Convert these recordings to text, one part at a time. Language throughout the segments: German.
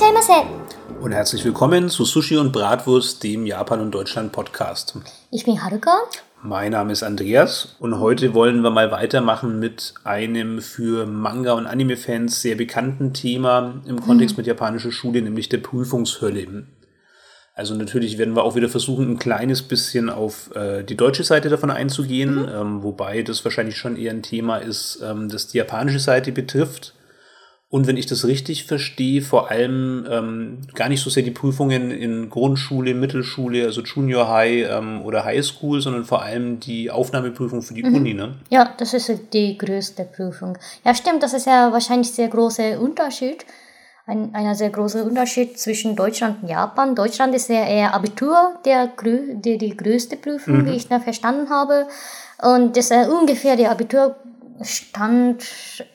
Irashimasen. Und herzlich willkommen zu Sushi und Bratwurst, dem Japan und Deutschland Podcast. Ich bin Haruka. Mein Name ist Andreas und heute wollen wir mal weitermachen mit einem für Manga- und Anime-Fans sehr bekannten Thema im Kontext mhm. mit japanischer Schule, nämlich der Prüfungshölle. Also natürlich werden wir auch wieder versuchen, ein kleines bisschen auf äh, die deutsche Seite davon einzugehen, mhm. ähm, wobei das wahrscheinlich schon eher ein Thema ist, ähm, das die japanische Seite betrifft. Und wenn ich das richtig verstehe, vor allem ähm, gar nicht so sehr die Prüfungen in Grundschule, Mittelschule, also Junior High ähm, oder High School, sondern vor allem die Aufnahmeprüfung für die Uni, ne? Ja, das ist die größte Prüfung. Ja, stimmt, das ist ja wahrscheinlich sehr großer Unterschied. Ein, ein sehr großer Unterschied zwischen Deutschland und Japan. Deutschland ist ja eher Abitur, der, grö- die, die größte Prüfung, wie ich da verstanden habe. Und das ist ungefähr der Abiturstand,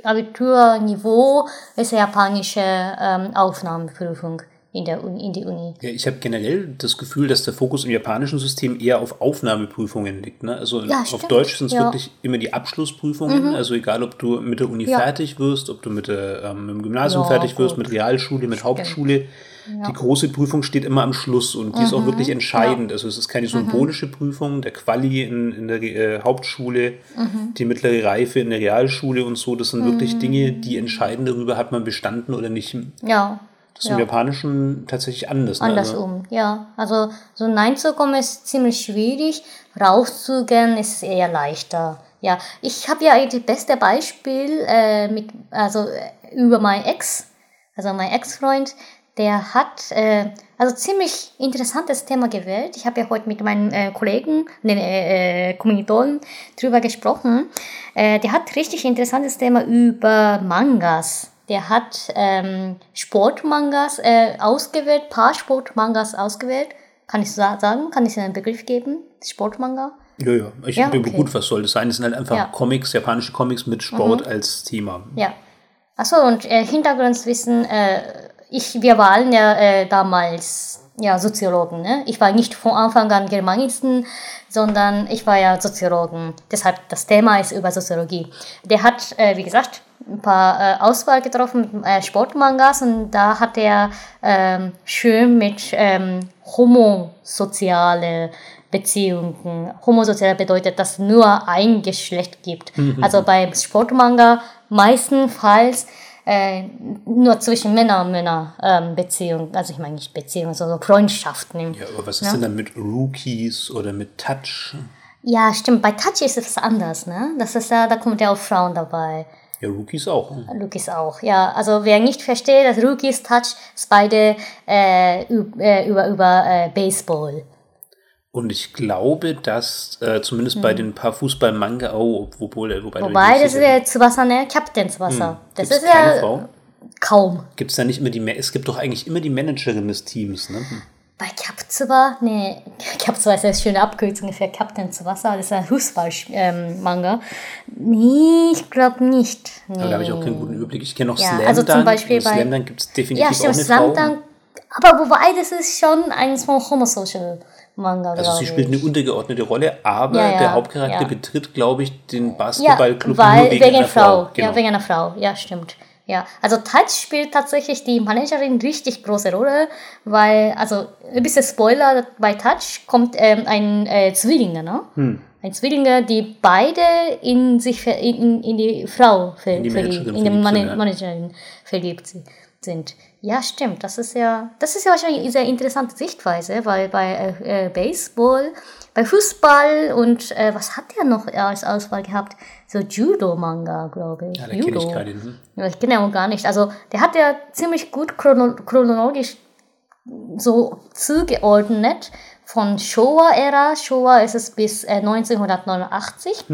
Abiturniveau ist die japanische ähm, Aufnahmeprüfung in, der, Uni- in die Uni. Ja, ich habe generell das Gefühl, dass der Fokus im japanischen System eher auf Aufnahmeprüfungen liegt. Ne? Also Ja, auf stimmt. Deutsch sind es Ja. Mhm. wirklich immer die Abschlussprüfungen. Also egal, ob du mit der Uni fertig wirst, ob du mit, der, ähm, mit dem Gymnasium fertig wirst, gut. mit Realschule, mit Hauptschule. Die große Prüfung steht immer am Schluss und die ist Mhm. auch wirklich entscheidend. Also es ist keine symbolische Prüfung, der Quali in, in der äh, Hauptschule, Mhm. die mittlere Reife in der Realschule und so. Das sind wirklich Dinge, die entscheiden darüber, hat man bestanden oder nicht. Ja. Das ist im Japanischen tatsächlich anders. ne? Also- Andersrum, ja. Also so reinzukommen ist ziemlich schwierig, rauszugehen ist eher leichter. Ja, ich habe ja das beste Beispiel äh, mit, also äh, über mein Ex, also mein Ex-Freund, der hat äh, also ziemlich interessantes Thema gewählt. Ich habe ja heute mit meinen äh, Kollegen, den äh, äh, Kommilitonen drüber gesprochen. Äh, der hat richtig interessantes Thema über Mangas. Der hat ähm, Sportmangas äh, ausgewählt, paar Sportmangas ausgewählt. Kann ich sa- sagen? Kann ich einen Begriff geben? Sportmanga? Ja, ja. Ich Ja, bin okay. gut, was soll das sein? Es sind halt einfach Ja. Mhm. Comics, japanische Comics mit Sport als Thema. Ja. Achso, und äh, Hintergrundwissen, äh, ich, wir waren ja äh, damals ja, Soziologen. Ne? Ich war nicht von Anfang an Germanisten, sondern ich war ja Soziologen. Deshalb das Thema ist über Soziologie. Der hat, äh, wie gesagt, ein paar äh, Auswahl getroffen mit äh, Sportmangas und da hat er ähm, schön mit ähm, homosoziale Beziehungen. Homosozial bedeutet, dass es nur ein Geschlecht gibt. Also bei Sportmanga meistenfalls äh, nur zwischen Männer und Männer ähm, Beziehungen. Also ich meine nicht Beziehungen, sondern Freundschaften. Ja, aber was ist denn dann mit Rookies oder mit Touch? Ja, stimmt. Bei Touch ist es anders, ne? Das ist ja, da kommt ja auch Frauen dabei. Ja, Rookies auch. Rookies auch, ja. Also wer nicht versteht, dass Rookies Touch ist beide äh, äh, über, über äh, Baseball. Und ich glaube, dass äh, zumindest bei den paar Fußball-Manga, oh, obwohl, wobei, Hm. Wobei, das ist ja Tsubasa, ne? Captain Tsubasa. Das Gibt's ist keine ja Frau? kaum. Gibt es da nicht immer die, es gibt doch eigentlich immer die Managerin des Teams, ne? Bei Captsuba, nee, Captsuba ist eine schöne Abkürzung für Captain Tsubasa, das ist ein Fußball-Manga. nee, ich glaube nicht. Nee. Aber da habe ich auch keinen guten Überblick. Ich kenne noch Ja, Slam also zum. Beispiel bei- Slam Dunk gibt es definitiv Ja, auch stimmt, eine Slam Frau. Dunk. Aber wobei, das ist schon eines von Homosocial Manga, Also sie spielt eine untergeordnete Rolle, aber Ja, ja, der Hauptcharakter ja. betritt, glaube ich, den Ja, Basketballclub weil, nur wegen, wegen, einer Frau. Frau. Genau. Ja, wegen einer Frau. Ja, stimmt. Ja, also Touch spielt tatsächlich die Managerin richtig große Rolle, weil, also ein bisschen Spoiler, bei Touch kommt ähm, ein äh, Zwillinge, ne? Hm. Ein Zwillinge, die beide in sich, ver- in, in, in die Frau ver, die verliebt, Managerin in die verliebt Man sind, ja. Managerin verliebt si- sind. Ja, stimmt. Das ist ja, das ist ja wahrscheinlich eine sehr interessante Sichtweise, weil bei äh, äh, Baseball, bei Fußball und äh, was hat er noch als Auswahl gehabt? So Judo-Manga, glaube ich. Ja, da kenne ich keine. Hm. Ja, ich kenne auch gar nicht. Also der hat ja ziemlich gut chrono chronologisch so zugeordnet von Showa-Ära. Showa ist es bis äh, 1989.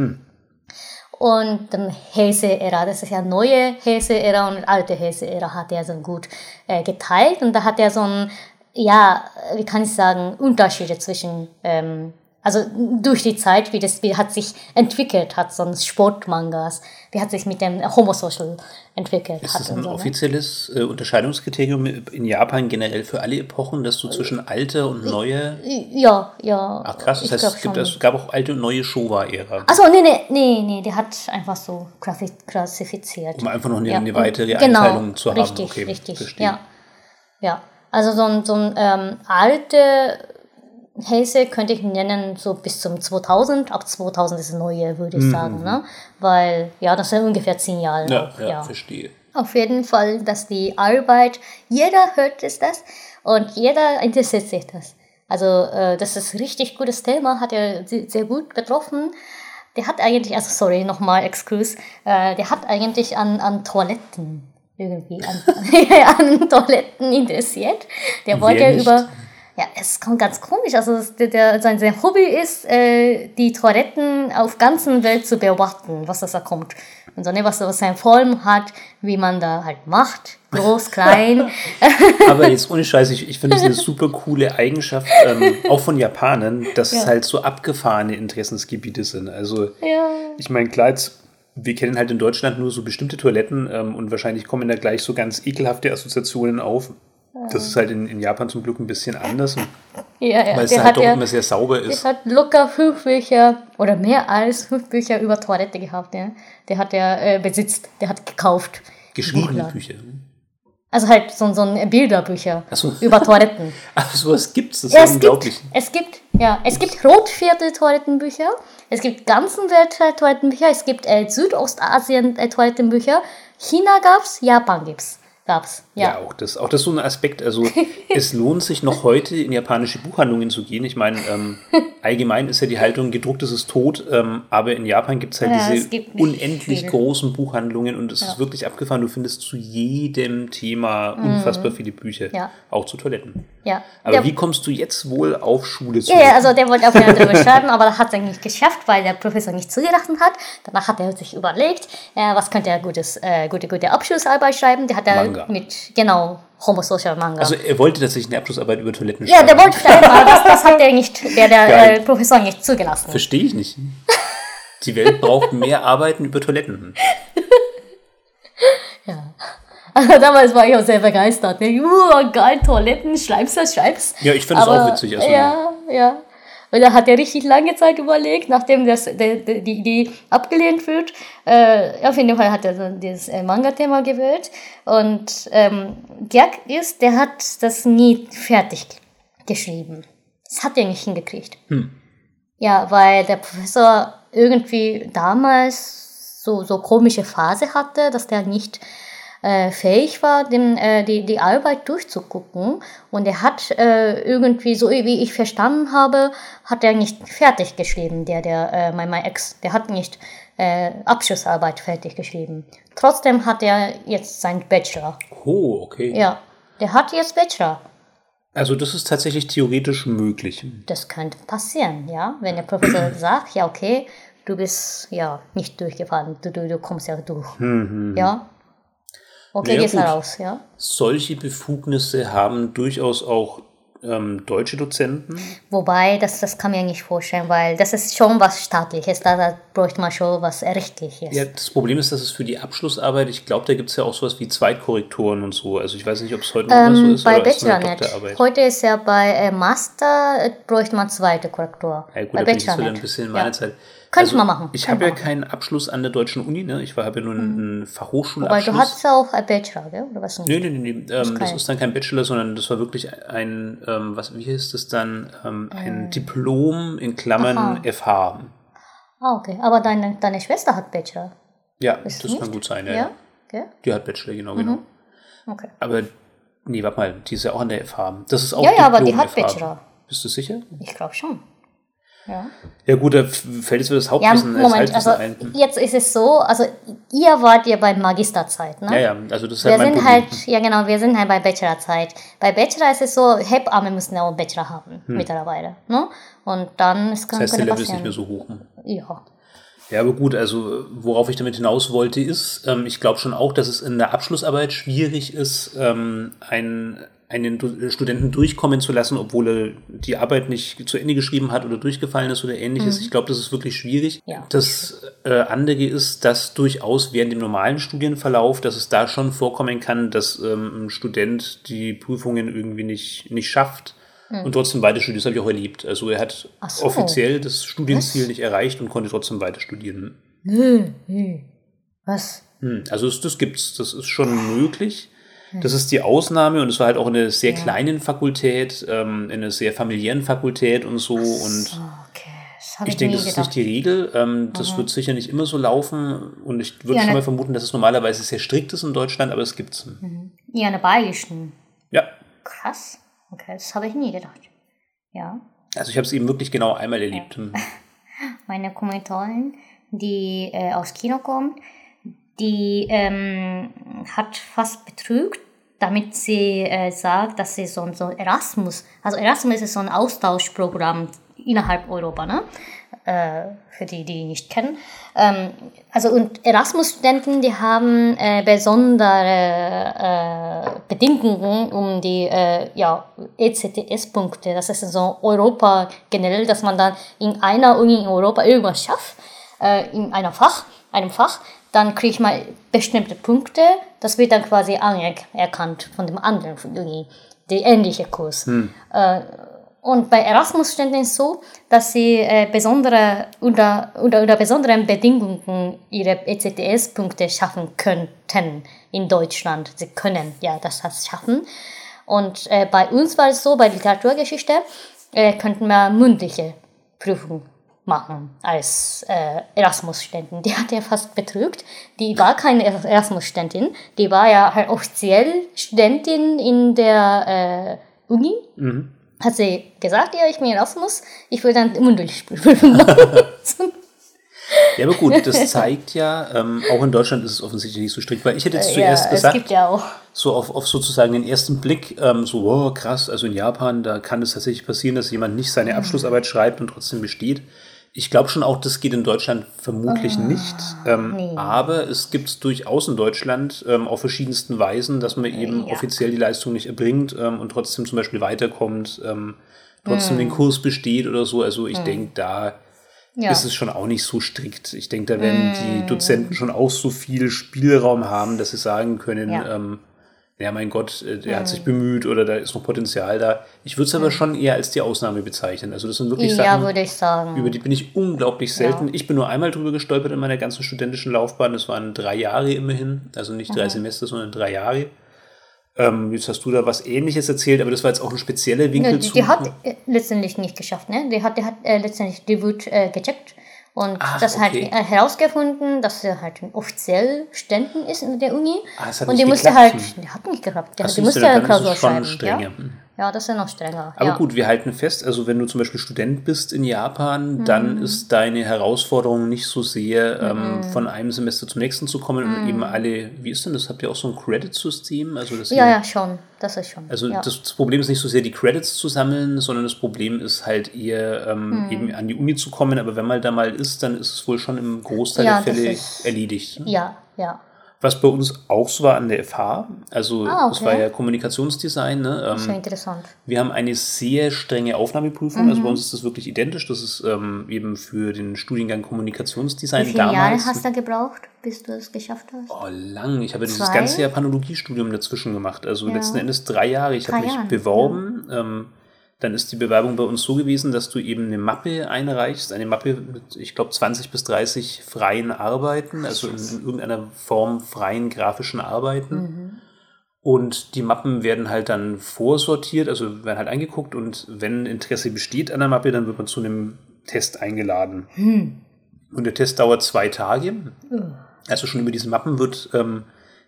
Und dann Heise-Ära, das ist ja neue Heise-Ära und alte Heise-Ära hat er so gut äh, geteilt. Und da hat er so ein, ja, wie kann ich sagen, Unterschiede zwischen, ähm, also durch die Zeit, wie das wie hat sich entwickelt hat, so ein Sportmangas, wie hat sich mit dem Homosocial entwickelt Ist hat. das und ein so, ne? offizielles äh, Unterscheidungskriterium in Japan generell für alle Epochen, dass du zwischen alte und neue. Ja, ja. Ach krass, das heißt, es, gibt, es gab auch alte und neue Showa-Ära. Achso, nee, nee, nee, nee, der hat einfach so klassi- klassifiziert. Um einfach noch eine, Ja, eine weitere genau, Einteilung zu haben. Richtig, okay, richtig, verstehe. ja. Ja, also so ein, so ein ähm, alte Häuser könnte ich nennen so bis zum 2000. Ab 2000 ist neue, würde ich sagen, ne? Weil, ja, das sind ungefähr zehn Jahre. Ja, auch, ja, verstehe. Auf jeden Fall, dass die Arbeit, jeder hört es das und jeder interessiert sich das. Also äh, das ist ein richtig gutes Thema, hat er se- sehr gut betroffen. Der hat eigentlich, also sorry, nochmal Exkurs, äh, der hat eigentlich an, an Toiletten irgendwie, an, an Toiletten interessiert. Der wollte nicht? über, ja, es kommt ganz komisch, also es- der, der, sein, sein Hobby ist, äh, die Toiletten auf ganzen Welt zu beobachten, was das da kommt. Und so, ne, was, was sein Form hat, wie man da halt macht, groß, klein. Aber jetzt ohne Scheiß, ich, ich finde es eine super coole Eigenschaft, ähm, auch von Japanern, dass es Ja. halt so abgefahrene Interessensgebiete sind. Also ja. ich meine, klar, jetzt, wir kennen halt in Deutschland nur so bestimmte Toiletten ähm, und wahrscheinlich kommen da gleich so ganz ekelhafte Assoziationen auf. Das ist halt in, in Japan zum Glück ein bisschen anders, Ja, ja. weil es der halt doch ja, immer sehr sauber der ist. hat locker fünf Bücher oder mehr als fünf Bücher über Toilette gehabt. Ja. Der hat ja äh, besitzt, der hat gekauft. Geschriebene. Bücher. Also halt so, so ein Bilderbücher so. über Toiletten. Ach, sowas gibt's, das ist Ja, es unglaublich. gibt, es gibt, ja, es gibt Rotviertel-Toilettenbücher, es gibt ganzen Welt-Toilettenbücher, es gibt äh, Südostasien-Toilettenbücher, China gab's, Japan gibt's, gab's, Ja, ja. auch das, auch das ist so ein Aspekt. Also es lohnt sich noch heute in japanische Buchhandlungen zu gehen. Ich meine, ähm, allgemein ist ja die Haltung, gedrucktes ist tot, ähm, aber in Japan gibt es halt Ja, es diese unendlich viel. großen Buchhandlungen und es ist wirklich abgefahren. Du findest zu jedem Thema unfassbar viele Bücher, Mhm. Ja. auch zu Toiletten. ja. Aber Der- wie kommst du jetzt wohl auf Schule zu? Ja, ja, also der wollte jeden Fall drüber schreiben, aber das hat er nicht geschafft, weil der Professor nicht zugelassen hat. Danach hat er sich überlegt, äh, was könnte er gutes, äh, gute, gute Abschlussarbeit schreiben. Der hat er Manga. mit, genau, Homosocial Manga. Also er wollte tatsächlich eine Abschlussarbeit über Toiletten ja, schreiben. der wollte aber das, das hat der nicht, der, der äh, Professor nicht zugelassen. Verstehe ich nicht. Die Welt braucht mehr Arbeiten über Toiletten. Also damals war ich auch sehr begeistert. Ne? Uh, geil, Toiletten, schreibst du, schreibst. Ja, ich finde es auch witzig. Also, ja, ja. Und da hat er richtig lange Zeit überlegt, nachdem das, der, die Idee abgelehnt wird. Äh, auf jeden Fall hat er so dieses äh, Manga-Thema gewählt. Und ähm, Gag ist, der hat das nie fertig geschrieben. Das hat er nicht hingekriegt. Ja, weil der Professor irgendwie damals so, so komische Phase hatte, dass der nicht äh, fähig war, den, äh, die, die Arbeit durchzugucken. Und er hat äh, irgendwie, so wie ich verstanden habe, hat er nicht fertig geschrieben, der, der, äh, mein, mein Ex, der hat nicht äh, Abschlussarbeit fertig geschrieben. Trotzdem hat er jetzt seinen Bachelor. Oh, okay. Ja, der hat jetzt Bachelor. Also das ist tatsächlich theoretisch möglich. Das könnte passieren, ja. Wenn der Professor sagt, ja, okay, du bist ja nicht durchgefallen, du, du, du kommst ja durch. Ja. Okay, Naja, gehst gut. raus, ja. Solche Befugnisse haben durchaus auch ähm, deutsche Dozenten. Wobei, das, das kann mir nicht vorstellen, weil das ist schon was Staatliches, da, da bräuchte man schon was Rechtliches. Ja, das Problem ist, dass es für die Abschlussarbeit, ich glaube, da gibt es ja auch sowas wie Zweitkorrektoren und so. Also ich weiß nicht, ob es heute noch so Ähm, ist bei oder ist Bachelor eine nicht. Heute ist ja bei äh, Master, äh, bräuchte man zweite Korrektur. Ja gut, bei da bin ich Bachelor wieder ein bisschen in Ja. meiner Zeit. Könnte man machen, Ich habe ja machen. keinen Abschluss an der deutschen Uni, ne? Ich habe ja nur einen, Weil Fachhochschulabschluss. du hast ja auch ein Bachelor, gell? oder was? Nee, nee, nee, nee. Ähm, das ist dann kein Bachelor, sondern das war wirklich ein, ähm, was, wie heißt das dann? Ähm, ein Äh. Diplom in Klammern FH. Ah, okay. Aber deine, deine Schwester hat Bachelor. Ja, Ist das kann gut sein, ja. Ja? Gell? Die hat Bachelor, genau, genau. Okay. Aber, nee, warte mal, die ist ja auch an der FH. Das ist auch Ja, ja, aber die hat FH. Bachelor. Bist du sicher? Ich glaube schon. Ja. Ja gut, da fällt jetzt wieder das Ja, Hauptwissen als Moment, Halbwissen also ein. jetzt ist es so, also ihr wart ja bei Magisterzeit, ne? Ja, ja, also das ist Wir halt mein sind Problem. halt, ja genau, wir sind halt bei Bachelorzeit. Bei Bachelor ist es so, Hebammen müssen ja auch Bachelor haben, mittlerweile, ne? Und dann ist Hm. das heißt, der Level ist nicht mehr so hoch. Ja. Ja, aber gut, also worauf ich damit hinaus wollte, ist, ähm, ich glaube schon auch, dass es in der Abschlussarbeit schwierig ist, ähm, einen, einen Du- Studenten durchkommen zu lassen, obwohl er die Arbeit nicht zu Ende geschrieben hat oder durchgefallen ist oder ähnliches. Ich glaube, das ist wirklich schwierig. Ja. Das äh, andere ist, dass durchaus während dem normalen Studienverlauf, dass es da schon vorkommen kann, dass ähm, ein Student die Prüfungen irgendwie nicht, nicht schafft. Und trotzdem weiter studiert, das habe ich auch erlebt. Also er hat so. offiziell das Studienziel nicht erreicht und konnte trotzdem weiter studieren. Nö, nö. Was? Hm, also das, das gibt's, das ist schon möglich. Das ist die Ausnahme und es war halt auch in einer sehr kleinen Fakultät, ähm, in einer sehr familiären Fakultät und so. Und Okay, ich ich, denke, das ist gedacht. nicht die Regel. Ähm, das wird sicher nicht immer so laufen. Und ich würde Ja, schon ne- mal vermuten, dass es normalerweise sehr strikt ist in Deutschland, aber es gibt's. Ja, eine Bayerischen. Ja. Krass. Okay, das habe ich nie gedacht. Ja. Also ich habe es eben wirklich genau einmal erlebt. meine Kommilitonin, die äh, aus Kino kommt, die ähm, hat fast betrügt, damit sie äh, sagt, dass sie so, so Erasmus, also Erasmus ist so ein Austauschprogramm innerhalb Europa, ne? Äh, für die, die nicht kennen. Ähm, also und Erasmus-Studenten, die haben äh, besondere äh, Bedingungen, um die ja, ECTS-Punkte, das ist so Europa generell, dass man dann in einer Uni in Europa irgendwas schafft, in einem Fach, einem Fach, dann kriegt man bestimmte Punkte, das wird dann quasi anerkannt von dem anderen Uni, der ähnliche Kurs. Äh, und bei Erasmus-Studenten ist es so, dass sie äh, besondere, unter, unter, unter besonderen Bedingungen ihre ECTS-Punkte schaffen könnten in Deutschland. Sie können ja das heißt schaffen. Und äh, bei uns war es so, bei Literaturgeschichte äh, könnten wir mündliche Prüfungen machen als äh, Erasmus-Studentin. Die hat ja fast betrügt. Die war keine Erasmus-Studentin. Die war ja halt offiziell Studentin in der äh, Uni hat sie gesagt, ja, ich bin Erasmus, ich will dann mündlich Prüfung machen. Ja, aber gut, das zeigt ja, ähm, auch in Deutschland ist es offensichtlich nicht so strikt, weil ich hätte jetzt ja, zuerst es gesagt, ja so auf, auf sozusagen den ersten Blick, ähm, so, wow, krass, also in Japan, da kann es tatsächlich passieren, dass jemand nicht seine Abschlussarbeit schreibt und trotzdem besteht. Ich glaube schon auch, das geht in Deutschland vermutlich nicht. Ähm, Aber es gibt es durchaus in Deutschland ähm, auf verschiedensten Weisen, dass man eben Ja. offiziell die Leistung nicht erbringt ähm, und trotzdem zum Beispiel weiterkommt, ähm, trotzdem den Kurs besteht oder so. Also ich denke, da Ja. ist es schon auch nicht so strikt. Ich denke, da werden die Dozenten schon auch so viel Spielraum haben, dass sie sagen können, Ja. Ja, mein Gott, äh, der hat sich bemüht oder da ist noch Potenzial da. Ich würde es aber schon eher als die Ausnahme bezeichnen. Also das sind wirklich ja, Sachen, würde ich sagen. über die bin ich unglaublich selten. Ich bin nur einmal drüber gestolpert in meiner ganzen studentischen Laufbahn. Das waren drei Jahre immerhin. Also nicht drei Semester, sondern drei Jahre. Ähm, jetzt hast du da was Ähnliches erzählt, aber das war jetzt auch ein spezieller Winkel Ja, die, zu. die hat äh, letztendlich nicht geschafft, ne? Die hat, die hat äh, letztendlich Debüt äh, gecheckt und Ach, das okay. halt äh, herausgefunden, dass sie halt offiziell Ständen ist in der Uni. Ah, und die musste halt, die hat nicht. Die, Ach, die musste ja es Klausur schreiben. Ja? Ja, das ist ja noch strenger. Aber ja. gut, wir halten fest, also wenn du zum Beispiel Student bist in Japan, Mhm. dann ist deine Herausforderung nicht so sehr, ähm, Mhm. von einem Semester zum nächsten zu kommen und eben alle, wie ist denn das? Habt ihr auch so ein Credit-System? Also, dass Ja, ja, schon. Das ist schon. Also ja. das, das Problem ist nicht so sehr die Credits zu sammeln, sondern das Problem ist halt eher ähm, Hm. eben an die Uni zu kommen. Aber wenn man da mal ist, dann ist es wohl schon im Großteil Ja, der das Fälle ist- erledigt. ja, ja. Was bei uns auch so war an der FH, also Ah, das okay. war ja Kommunikationsdesign. Ne? Ähm, interessant. wir haben eine sehr strenge Aufnahmeprüfung. Also bei Mhm. uns ist das wirklich identisch. Das ist ähm, eben für den Studiengang Kommunikationsdesign Wie viele Jahre hast du gebraucht, bis du es geschafft hast? Oh, lang. Ich habe dieses Zwei? ganze Jahr Panologiestudium dazwischen gemacht. Also letzten Endes drei Jahre. Ich habe mich Jahre, beworben. Ähm, dann ist die Bewerbung bei uns so gewesen, dass du eben eine Mappe einreichst. Eine Mappe mit, ich glaube, 20 bis 30 freien Arbeiten, also in, in irgendeiner Form freien grafischen Arbeiten. Mhm. Und die Mappen werden halt dann vorsortiert, also werden halt angeguckt und wenn Interesse besteht an der Mappe, dann wird man zu einem Test eingeladen. Hm. Und der Test dauert zwei Tage. Also schon über diese Mappen wird ähm,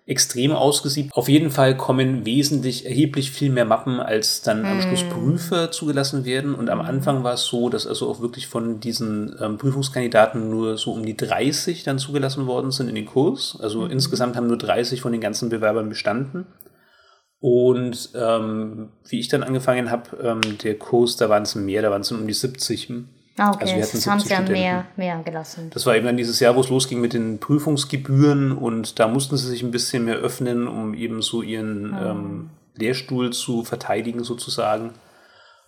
extrem ausgesiebt. Auf jeden Fall kommen wesentlich, erheblich viel mehr Mappen, als dann am Schluss Prüfer zugelassen werden. Und am Anfang war es so, dass also auch wirklich von diesen ähm, Prüfungskandidaten nur so um die 30 dann zugelassen worden sind in den Kurs. Also insgesamt haben nur 30 von den ganzen Bewerbern bestanden. Und ähm, wie ich dann angefangen habe, ähm, der Kurs, da waren es mehr, da waren es um die 70. Ah, okay, Also wir hatten das haben 70 sie ja mehr, mehr gelassen. Das war eben dann dieses Jahr, wo es losging mit den Prüfungsgebühren und da mussten sie sich ein bisschen mehr öffnen, um eben so ihren Ah. ähm, Lehrstuhl zu verteidigen sozusagen.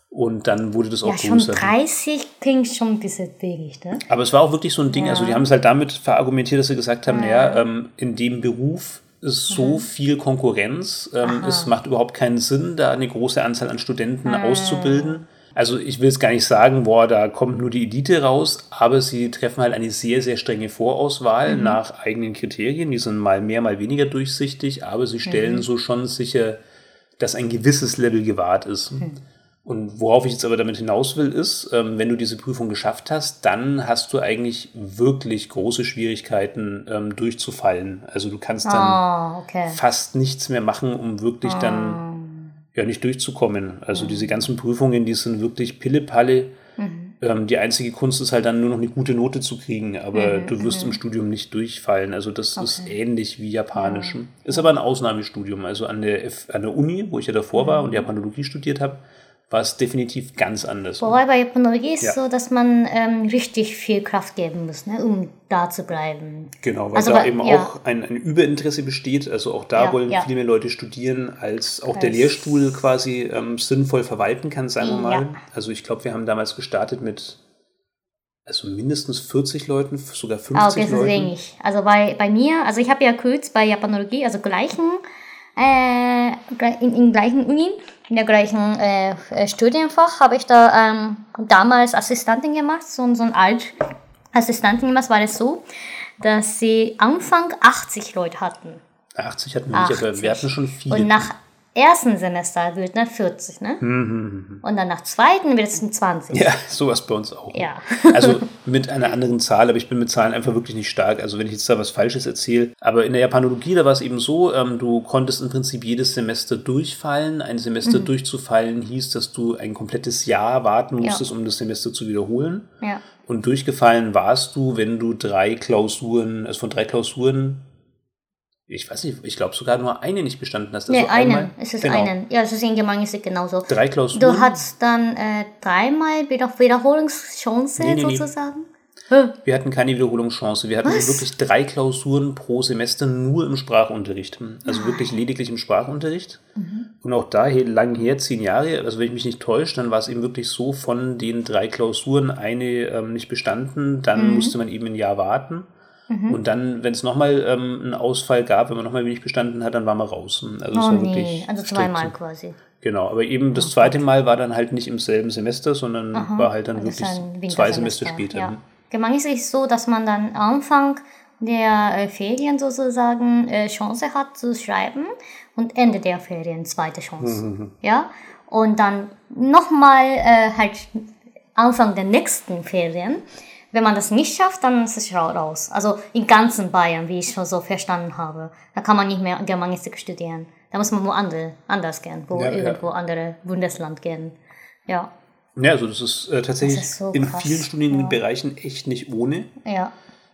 Und dann wurde das auch Ja, schon größer. 30 klingt schon ein bisschen wenig, ne? Aber es war auch wirklich so ein Ding, also die haben es halt damit verargumentiert, dass sie gesagt haben, naja, ähm, in dem Beruf ist so viel Konkurrenz, ähm, es macht überhaupt keinen Sinn, da eine große Anzahl an Studenten auszubilden. Also ich will es gar nicht sagen, boah, da kommt nur die Elite raus, aber sie treffen halt eine sehr, sehr strenge Vorauswahl mhm. nach eigenen Kriterien. Die sind mal mehr, mal weniger durchsichtig, aber sie stellen mhm. so schon sicher, dass ein gewisses Level gewahrt ist. Mhm. Und worauf ich jetzt aber damit hinaus will, ist, ähm, wenn du diese Prüfung geschafft hast, dann hast du eigentlich wirklich große Schwierigkeiten ähm, durchzufallen. Also du kannst dann oh, okay. fast nichts mehr machen, um wirklich oh. dann ja nicht durchzukommen. Also mhm. diese ganzen Prüfungen, die sind wirklich Pille-Palle. Mhm. Ähm, die einzige Kunst ist halt dann nur noch eine gute Note zu kriegen, aber mhm. du wirst im mhm. Studium nicht durchfallen. Also das okay. ist ähnlich wie Japanischem. Ist aber ein Ausnahmestudium. Also an der, F an der Uni, wo ich ja davor war und mhm. Japanologie studiert habe, war es definitiv ganz anders. Wobei bei Japanologie ist ja. so, dass man ähm, richtig viel Kraft geben muss, ne, um da zu bleiben. Genau, weil also, da eben ja. auch ein, ein, Überinteresse besteht. Also auch da ja, wollen viel mehr Leute studieren, als auch als der Lehrstuhl quasi ähm, sinnvoll verwalten kann, sagen wir mal. Also ich glaube, wir haben damals gestartet mit also mindestens 40 Leuten, sogar 50 ah, okay, das Leuten. ist wenig. Also bei, bei mir, also ich habe ja kurz bei Japanologie, also gleichen, äh, in, in gleichen Uni in der gleichen äh, äh, Studienfach habe ich da ähm, damals Assistentin gemacht, so, so ein Alt-Assistentin gemacht, war es so, dass sie Anfang 80 Leute hatten. 80 hatten wir 80. nicht, aber wir hatten schon viele. Und nach ersten Semester wird ne 40, ne? Mhm, mhm, mhm. Und dann nach zweiten wird es ein 20. Ja, sowas bei uns auch. Ja. Also mit einer anderen Zahl, aber ich bin mit Zahlen einfach wirklich nicht stark. Also wenn ich jetzt da was Falsches erzähle. Aber in der Japanologie, da war es eben so, ähm, du konntest im Prinzip jedes Semester durchfallen. Ein Semester mhm. durchzufallen hieß, dass du ein komplettes Jahr warten musstest, ja. um das Semester zu wiederholen. Ja. Und durchgefallen warst du, wenn du drei Klausuren, also von drei Klausuren ich weiß nicht, ich glaube sogar nur eine nicht bestanden hast. Also nee, einen. Es ist genau. einen. Ja, es ist in Gemeinschaft genauso. Drei Klausuren. Du hast dann äh, dreimal Wiederholungschance nee, nee, sozusagen. Nee. Wir hatten keine Wiederholungschance. Wir hatten Was? wirklich drei Klausuren pro Semester nur im Sprachunterricht. Also Nein. wirklich lediglich im Sprachunterricht. Mhm. Und auch da lang her, zehn Jahre, also wenn ich mich nicht täusche, dann war es eben wirklich so, von den drei Klausuren eine ähm, nicht bestanden, dann mhm. musste man eben ein Jahr warten. Mhm. Und dann, wenn es nochmal ähm, einen Ausfall gab, wenn man nochmal wenig bestanden hat, dann war man raus. Also, oh, nee. also zweimal quasi. Genau, aber eben das zweite Mal war dann halt nicht im selben Semester, sondern Aha. war halt dann also wirklich zwei Semester später. Ja. Gemeint ist es so, dass man dann Anfang der äh, Ferien sozusagen äh, Chance hat zu schreiben und Ende der Ferien zweite Chance. Mhm. Ja, und dann nochmal äh, halt Anfang der nächsten Ferien wenn man das nicht schafft, dann ist es raus. Also in ganzen Bayern, wie ich schon so verstanden habe. Da kann man nicht mehr Germanistik studieren. Da muss man wo andere, anders gehen, wo ja, irgendwo ja. andere Bundesland gehen. Ja. Ja, also das ist äh, tatsächlich das ist so in vielen Studienbereichen ja. echt nicht ohne. Ja.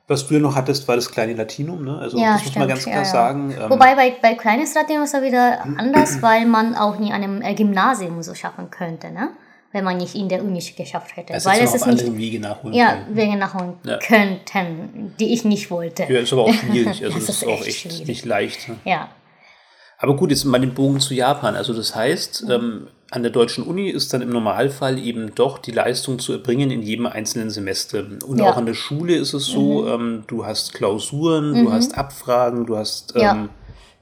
Was du ja noch hattest, war das kleine Latinum, ne? Also ja, das stimmt, muss man ganz klar ja, sagen. Ähm, Wobei bei, bei kleines Latinum ist es wieder anders, weil man auch nie einem äh, Gymnasium so schaffen könnte, ne? Wenn man nicht in der Uni geschafft hätte. Also weil es ist nicht Wege nachholen ja, können. Wege nachholen ja. könnten, die ich nicht wollte. Ja, ist aber auch schwierig. Also das, das ist, auch echt schwierig. nicht leicht. Ne? Ja. Aber gut, jetzt mal den Bogen zu Japan. Also das heißt, mhm. ähm, an der deutschen Uni ist dann im Normalfall eben doch die Leistung zu erbringen in jedem einzelnen Semester. Und ja. auch an der Schule ist es so, mhm. ähm, du hast Klausuren, mhm. du hast Abfragen, du hast ähm, ja.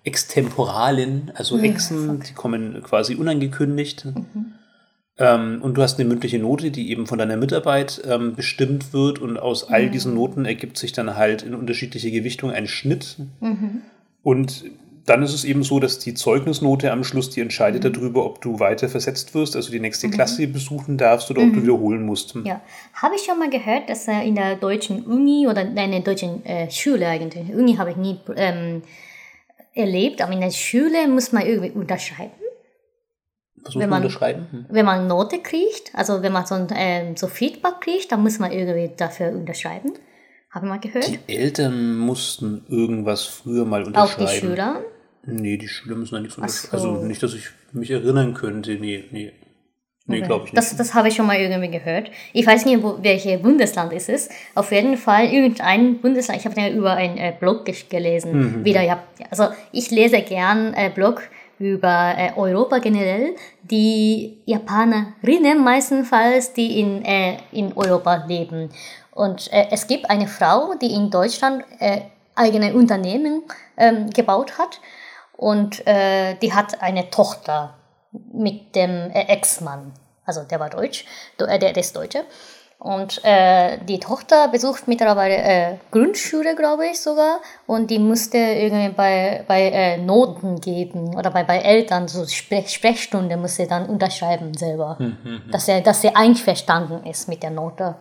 Extemporalen, also mhm. Exen, die kommen quasi unangekündigt. Mhm. Ähm, und du hast eine mündliche Note, die eben von deiner Mitarbeit ähm, bestimmt wird und aus all mhm. diesen Noten ergibt sich dann halt in unterschiedliche Gewichtungen ein Schnitt. Mhm. Und dann ist es eben so, dass die Zeugnisnote am Schluss die entscheidet mhm. darüber, ob du weiter versetzt wirst, also die nächste mhm. Klasse besuchen darfst oder ob du mhm. wiederholen musst. Ja, habe ich schon mal gehört, dass in der deutschen Uni oder in der deutschen äh, Schule eigentlich, Uni habe ich nie ähm, erlebt, aber in der Schule muss man irgendwie unterschreiben. Muss wenn man, unterschreiben? Hm. Wenn man Note kriegt, also wenn man so, ein, ähm, so Feedback kriegt, dann muss man irgendwie dafür unterschreiben. Haben wir mal gehört? Die Eltern mussten irgendwas früher mal unterschreiben. Auch die Schüler? Nee, die Schüler müssen da nichts unterschreiben. So. Also nicht, dass ich mich erinnern könnte. Nee, nee. Nee, glaube ich nicht. Das, das habe ich schon mal irgendwie gehört. Ich weiß nicht, wo, welches Bundesland ist es. Auf jeden Fall irgendein Bundesland. Ich habe ja über einen äh, Blog gelesen. Mhm. Wieder, ja, also ich lese gern äh, Blog über äh, Europa generell. Die Japanerinnen meistenfalls, die in, äh, in Europa leben. Und äh, es gibt eine Frau, die in Deutschland äh, eigene Unternehmen ähm, gebaut hat. Und äh, die hat eine Tochter mit dem äh, Ex-Mann. Also der war Deutsch, der, der ist Deutsche. Und äh, die Tochter besucht mittlerweile äh, Grundschule, glaube ich sogar. Und die musste irgendwie bei, bei äh, Noten geben oder bei, bei Eltern, so Sprech Sprechstunde muss sie dann unterschreiben selber. Mhm, dass, er, dass sie einverstanden ist mit der Note.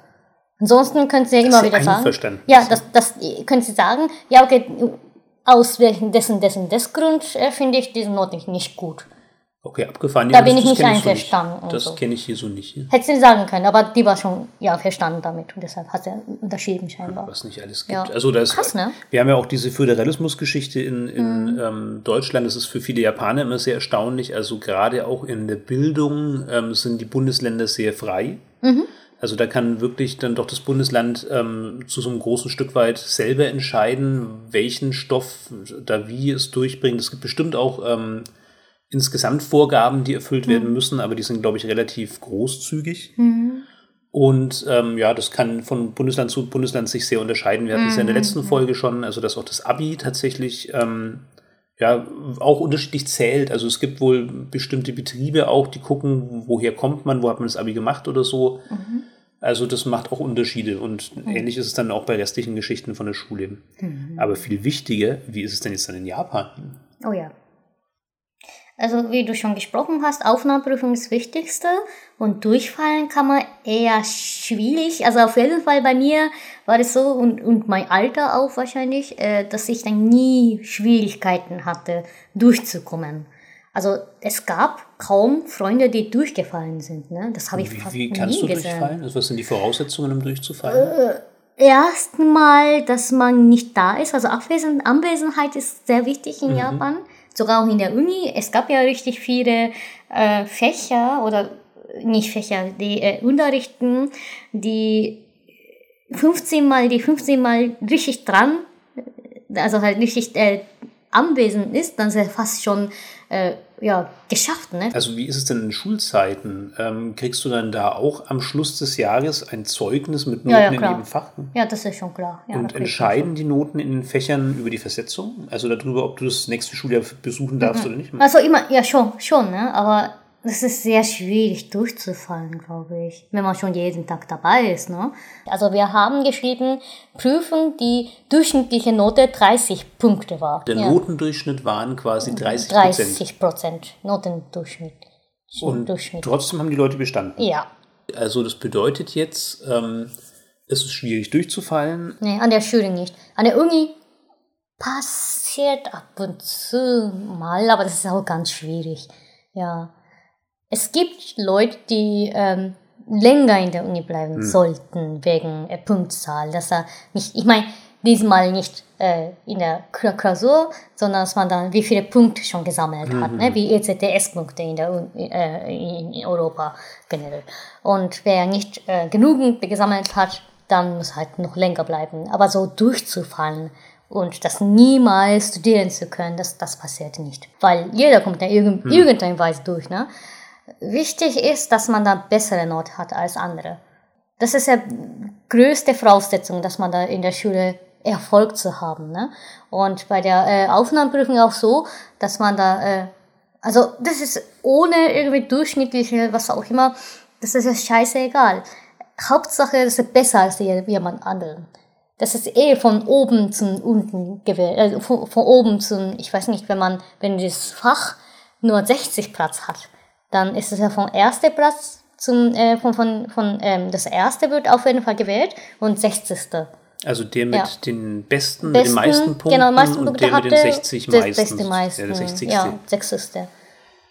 Ansonsten können sie ja immer wieder sagen. Ja, das, das können sie sagen, ja, okay, aus welchen dessen, dessen, des Grund äh, finde ich diese Note nicht gut. Okay, abgefahren. Da ja, bin ich nicht einverstanden. So das so. kenne ich hier so nicht. Hätte sie sagen können, aber die war schon ja verstanden damit und deshalb hat sie unterschieden scheinbar. Was nicht alles gibt. Ja. Also das, Krass, ne? Wir haben ja auch diese Föderalismusgeschichte in, in mhm. ähm, Deutschland. Das ist für viele Japaner immer sehr erstaunlich. Also gerade auch in der Bildung ähm, sind die Bundesländer sehr frei. Mhm. Also da kann wirklich dann doch das Bundesland ähm, zu so einem großen Stück weit selber entscheiden, welchen Stoff da wie es durchbringt. Es gibt bestimmt auch ähm, insgesamt Vorgaben, die erfüllt mhm. werden müssen, aber die sind, glaube ich, relativ großzügig. Mhm. Und ähm, ja, das kann von Bundesland zu Bundesland sich sehr unterscheiden. Wir hatten es ja in der mhm. letzten Folge schon, also dass auch das Abi tatsächlich ähm, ja auch unterschiedlich zählt. Also es gibt wohl bestimmte Betriebe auch, die gucken, woher kommt man, wo hat man das Abi gemacht oder so. Mhm. Also das macht auch Unterschiede und mhm. ähnlich ist es dann auch bei restlichen Geschichten von der Schule. Mhm. Aber viel wichtiger, wie ist es denn jetzt dann in Japan? Oh ja. Also wie du schon gesprochen hast, Aufnahmeprüfung ist das Wichtigste und durchfallen kann man eher schwierig. Also auf jeden Fall bei mir war es so und, und mein Alter auch wahrscheinlich, äh, dass ich dann nie Schwierigkeiten hatte, durchzukommen. Also es gab kaum Freunde, die durchgefallen sind. Ne? Das habe ich wie, fast wie kannst nie du gesehen. durchfallen? Also was sind die Voraussetzungen, um durchzufallen? Äh, Erstmal, dass man nicht da ist. Also Abwesen Anwesenheit ist sehr wichtig in mhm. Japan sogar auch in der Uni. Es gab ja richtig viele äh, Fächer oder nicht Fächer, die äh, unterrichten, die 15 mal, die 15 mal richtig dran, also halt richtig äh, anwesend ist, dann ist er fast schon äh, ja, geschafft. Ne? Also wie ist es denn in Schulzeiten? Ähm, kriegst du dann da auch am Schluss des Jahres ein Zeugnis mit Noten ja, ja, in jedem Fach? Ja, das ist schon klar. Ja, und entscheiden die Noten in den Fächern über die Versetzung? Also darüber, ob du das nächste Schuljahr besuchen darfst mhm. oder nicht? Also immer, ja schon, schon, ne? aber es ist sehr schwierig durchzufallen, glaube ich, wenn man schon jeden Tag dabei ist. Ne? Also wir haben geschrieben, Prüfung, die durchschnittliche Note 30 Punkte war. Der ja. Notendurchschnitt waren quasi 30 Prozent. 30 Prozent Notendurchschnitt. Und Durchschnitt. trotzdem haben die Leute bestanden. Ja. Also das bedeutet jetzt, ähm, es ist schwierig durchzufallen. Nee, an der Schule nicht. An der Uni passiert ab und zu mal, aber das ist auch ganz schwierig. Ja es gibt Leute, die ähm, länger in der Uni bleiben hm. sollten wegen äh, Punktzahl. Dass er nicht, ich meine, diesmal nicht äh, in der Klausur, sondern dass man dann wie viele Punkte schon gesammelt mhm. hat, ne? wie ECTS-Punkte in, der, äh, in Europa generell. Und wer nicht äh, genügend gesammelt hat, dann muss halt noch länger bleiben. Aber so durchzufallen und das niemals studieren zu können, das, das passiert nicht. Weil jeder kommt ja irgend, mhm. irgendeine Weise durch. Ne? Wichtig ist, dass man da bessere Note hat als andere. Das ist ja größte Voraussetzung, dass man da in der Schule Erfolg zu haben. Ne? Und bei der äh, Aufnahmeprüfung auch so, dass man da, äh, also das ist ohne irgendwie durchschnittliche, was auch immer, das ist ja scheißegal. Hauptsache, das ist besser als jemand anderen. Das ist eh von oben zum unten gewählt, also von, von oben zum, ich weiß nicht, wenn man, wenn das Fach nur 60 Platz hat, dann ist es ja vom ersten Platz zum, äh, von, von, von ähm, das erste wird auf jeden Fall gewählt und 60. Also der mit ja. den besten, besten, mit den meisten Punkten genau, meisten Punkte und der mit den 60 das meisten. Beste meisten. Ja, der 60. Ja, 60.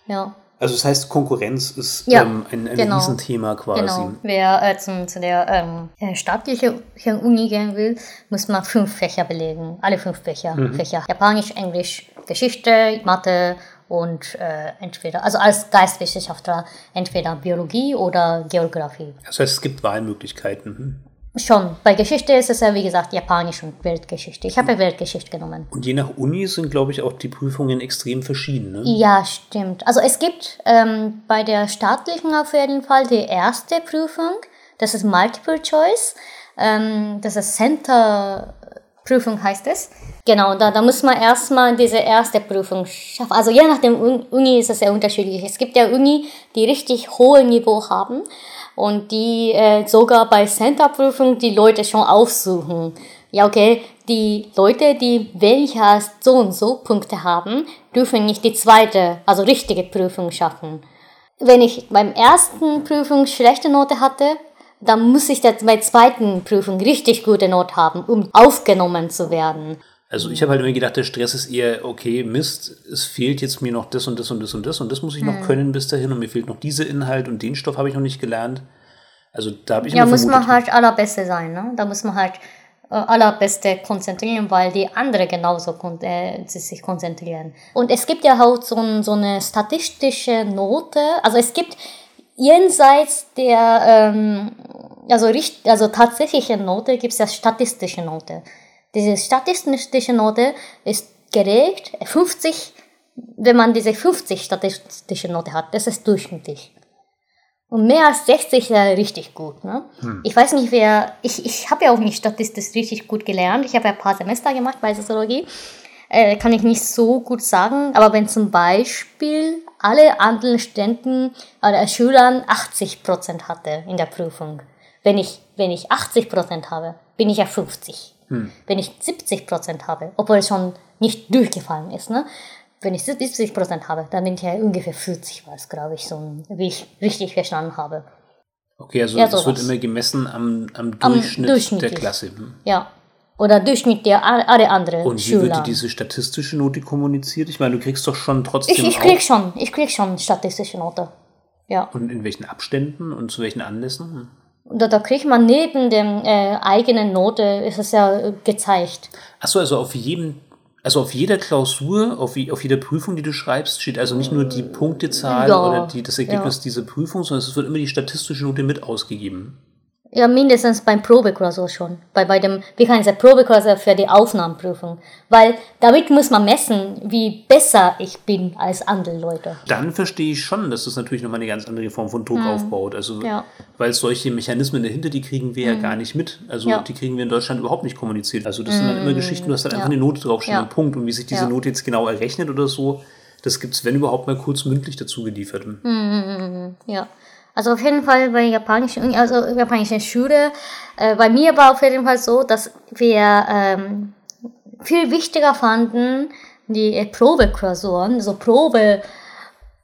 Ja. Also das heißt, Konkurrenz ist ja, ähm, ein, ein genau. Riesenthema quasi. Genau. Wer äh, zum, zu der ähm, äh, staatlichen Uni gehen will, muss man fünf Fächer belegen. Alle fünf Fächer. Mhm. Fächer. Japanisch, Englisch, Geschichte, Mathe und äh, entweder, also als Geistwissenschaftler, entweder Biologie oder Geografie. Das heißt, es gibt Wahlmöglichkeiten. Hm? Schon. Bei Geschichte ist es ja, wie gesagt, Japanisch und Weltgeschichte. Ich habe ja Weltgeschichte genommen. Und je nach Uni sind, glaube ich, auch die Prüfungen extrem verschieden. Ne? Ja, stimmt. Also es gibt ähm, bei der staatlichen auf jeden Fall die erste Prüfung. Das ist Multiple Choice. Ähm, das ist Center Prüfung heißt es. Genau, da, da muss man erstmal diese erste Prüfung schaffen. Also je nach dem Uni ist es sehr unterschiedlich. Es gibt ja Uni, die richtig hohe Niveau haben und die äh, sogar bei Center-Prüfung die Leute schon aufsuchen. Ja, okay, die Leute, die weniger so und so Punkte haben, dürfen nicht die zweite, also richtige Prüfung schaffen. Wenn ich beim ersten Prüfung schlechte Note hatte, dann muss ich bei der zweiten Prüfung richtig gute Note haben, um aufgenommen zu werden. Also ich habe halt immer gedacht, der Stress ist eher, okay, Mist, es fehlt jetzt mir noch das und das und das und das und das muss ich noch hm. können bis dahin und mir fehlt noch dieser Inhalt und den Stoff habe ich noch nicht gelernt. Also da habe ich Ja, muss man halt allerbeste sein, ne? Da muss man halt äh, allerbeste konzentrieren, weil die andere genauso kon äh, sich konzentrieren. Und es gibt ja auch so, so eine statistische Note, also es gibt jenseits der ähm, also, richt also tatsächliche Note gibt es ja statistische Note. Diese statistische Note ist geregt 50, wenn man diese 50 statistische Note hat, das ist durchschnittlich. Und mehr als 60 ist ja richtig gut. Ne? Hm. Ich weiß nicht, wer. Ich, ich habe ja auch nicht statistisch richtig gut gelernt. Ich habe ja ein paar Semester gemacht bei Soziologie. Äh, kann ich nicht so gut sagen. Aber wenn zum Beispiel alle anderen Studenten oder Schülern 80 Prozent hatte in der Prüfung, wenn ich, wenn ich 80 Prozent habe, bin ich ja 50. Hm. Wenn ich 70 Prozent habe, obwohl es schon nicht durchgefallen ist, ne? wenn ich 70 Prozent habe, dann bin ich ja ungefähr 40, war es, glaube ich, so, wie ich richtig verstanden habe. Okay, also ja, das wird immer gemessen am, am Durchschnitt am der Klasse. Hm. Ja. Oder Durchschnitt der alle anderen Und wie Schüler. wird dir diese statistische Note kommuniziert? Ich meine, du kriegst doch schon trotzdem. Ich, ich krieg schon, ich krieg schon statistische Note. Ja. Und in welchen Abständen und zu welchen Anlässen? Da, da kriegt man neben der äh, eigenen Note, ist es ja äh, gezeigt. Achso, also auf jedem also auf jeder Klausur, auf, auf jeder Prüfung, die du schreibst, steht also nicht nur die Punktezahl ja, oder die, das Ergebnis ja. dieser Prüfung, sondern es wird immer die statistische Note mit ausgegeben. Ja, mindestens beim Probekursus schon. Bei, bei dem, wie kann ich sagen, Probekursus für die Aufnahmeprüfung. Weil damit muss man messen, wie besser ich bin als andere Leute. Dann verstehe ich schon, dass das natürlich nochmal eine ganz andere Form von Druck hm. aufbaut. Also, ja. weil solche Mechanismen dahinter, die kriegen wir hm. ja gar nicht mit. Also, ja. die kriegen wir in Deutschland überhaupt nicht kommuniziert. Also, das hm. sind dann immer hm. Geschichten, du hast dann ja. einfach eine Note draufstehen, ja. Punkt. Und wie sich diese Note jetzt genau errechnet oder so, das gibt es, wenn überhaupt, mal kurz mündlich dazu geliefert. Hm, hm, ja. Also auf jeden Fall bei japanischen, also japanischen Schule, äh, bei mir war auf jeden Fall so, dass wir ähm, viel wichtiger fanden die äh, Probekursoren, so Probe,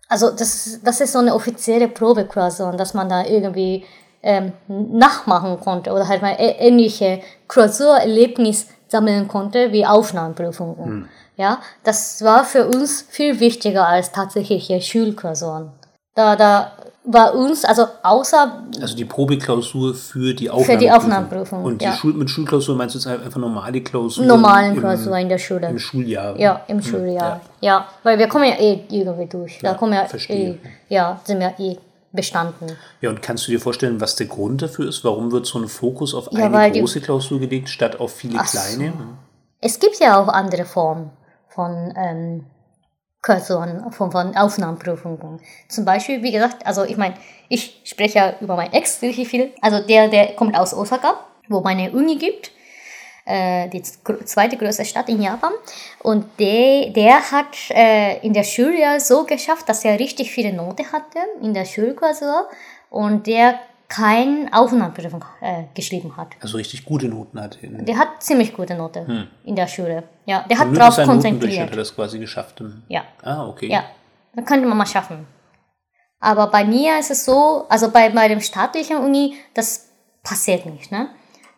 also das, das ist so eine offizielle Probekursion, dass man da irgendwie ähm, nachmachen konnte oder halt mal ähnliche Klausurerlebnis sammeln konnte wie Aufnahmeprüfungen. Hm. Ja, das war für uns viel wichtiger als tatsächliche Schulkursoren. Da, da bei uns, also außer. Also die Probeklausur für die Aufnahmeprüfung. Für die Aufnahmeprüfung. Und die ja. Schul mit Schulklausur meinst du jetzt einfach normale Klausur? Normalen Klausur in der Schule. Im Schuljahr. Ja, im hm, Schuljahr. Ja. ja. weil wir kommen ja eh irgendwie durch. Da kommen ja eh, ja, sind wir eh bestanden. Ja, und kannst du dir vorstellen, was der Grund dafür ist? Warum wird so ein Fokus auf ja, eine große die, Klausur gelegt, statt auf viele kleine? So. Es gibt ja auch andere Formen von ähm, Kursoren von, von Aufnahmeprüfungen. Zum Beispiel, wie gesagt, also ich meine, ich spreche ja über meinen Ex richtig viel. Also der, der kommt aus Osaka, wo meine Uni gibt, äh, die zweite größte Stadt in Japan. Und der, der hat äh, in der Schule so geschafft, dass er richtig viele Noten hatte in der Schulklausur. Und der keine Aufnahmeprüfung äh, geschrieben hat. Also richtig gute Noten hat. Der hat ziemlich gute Noten hm. in der Schule. Ja, der hat drauf konzentriert. Hat er das quasi geschafft. Ja. Ah, okay. Ja, dann könnte man mal schaffen. Aber bei mir ist es so, also bei, bei dem staatlichen Uni, das passiert nicht, ne?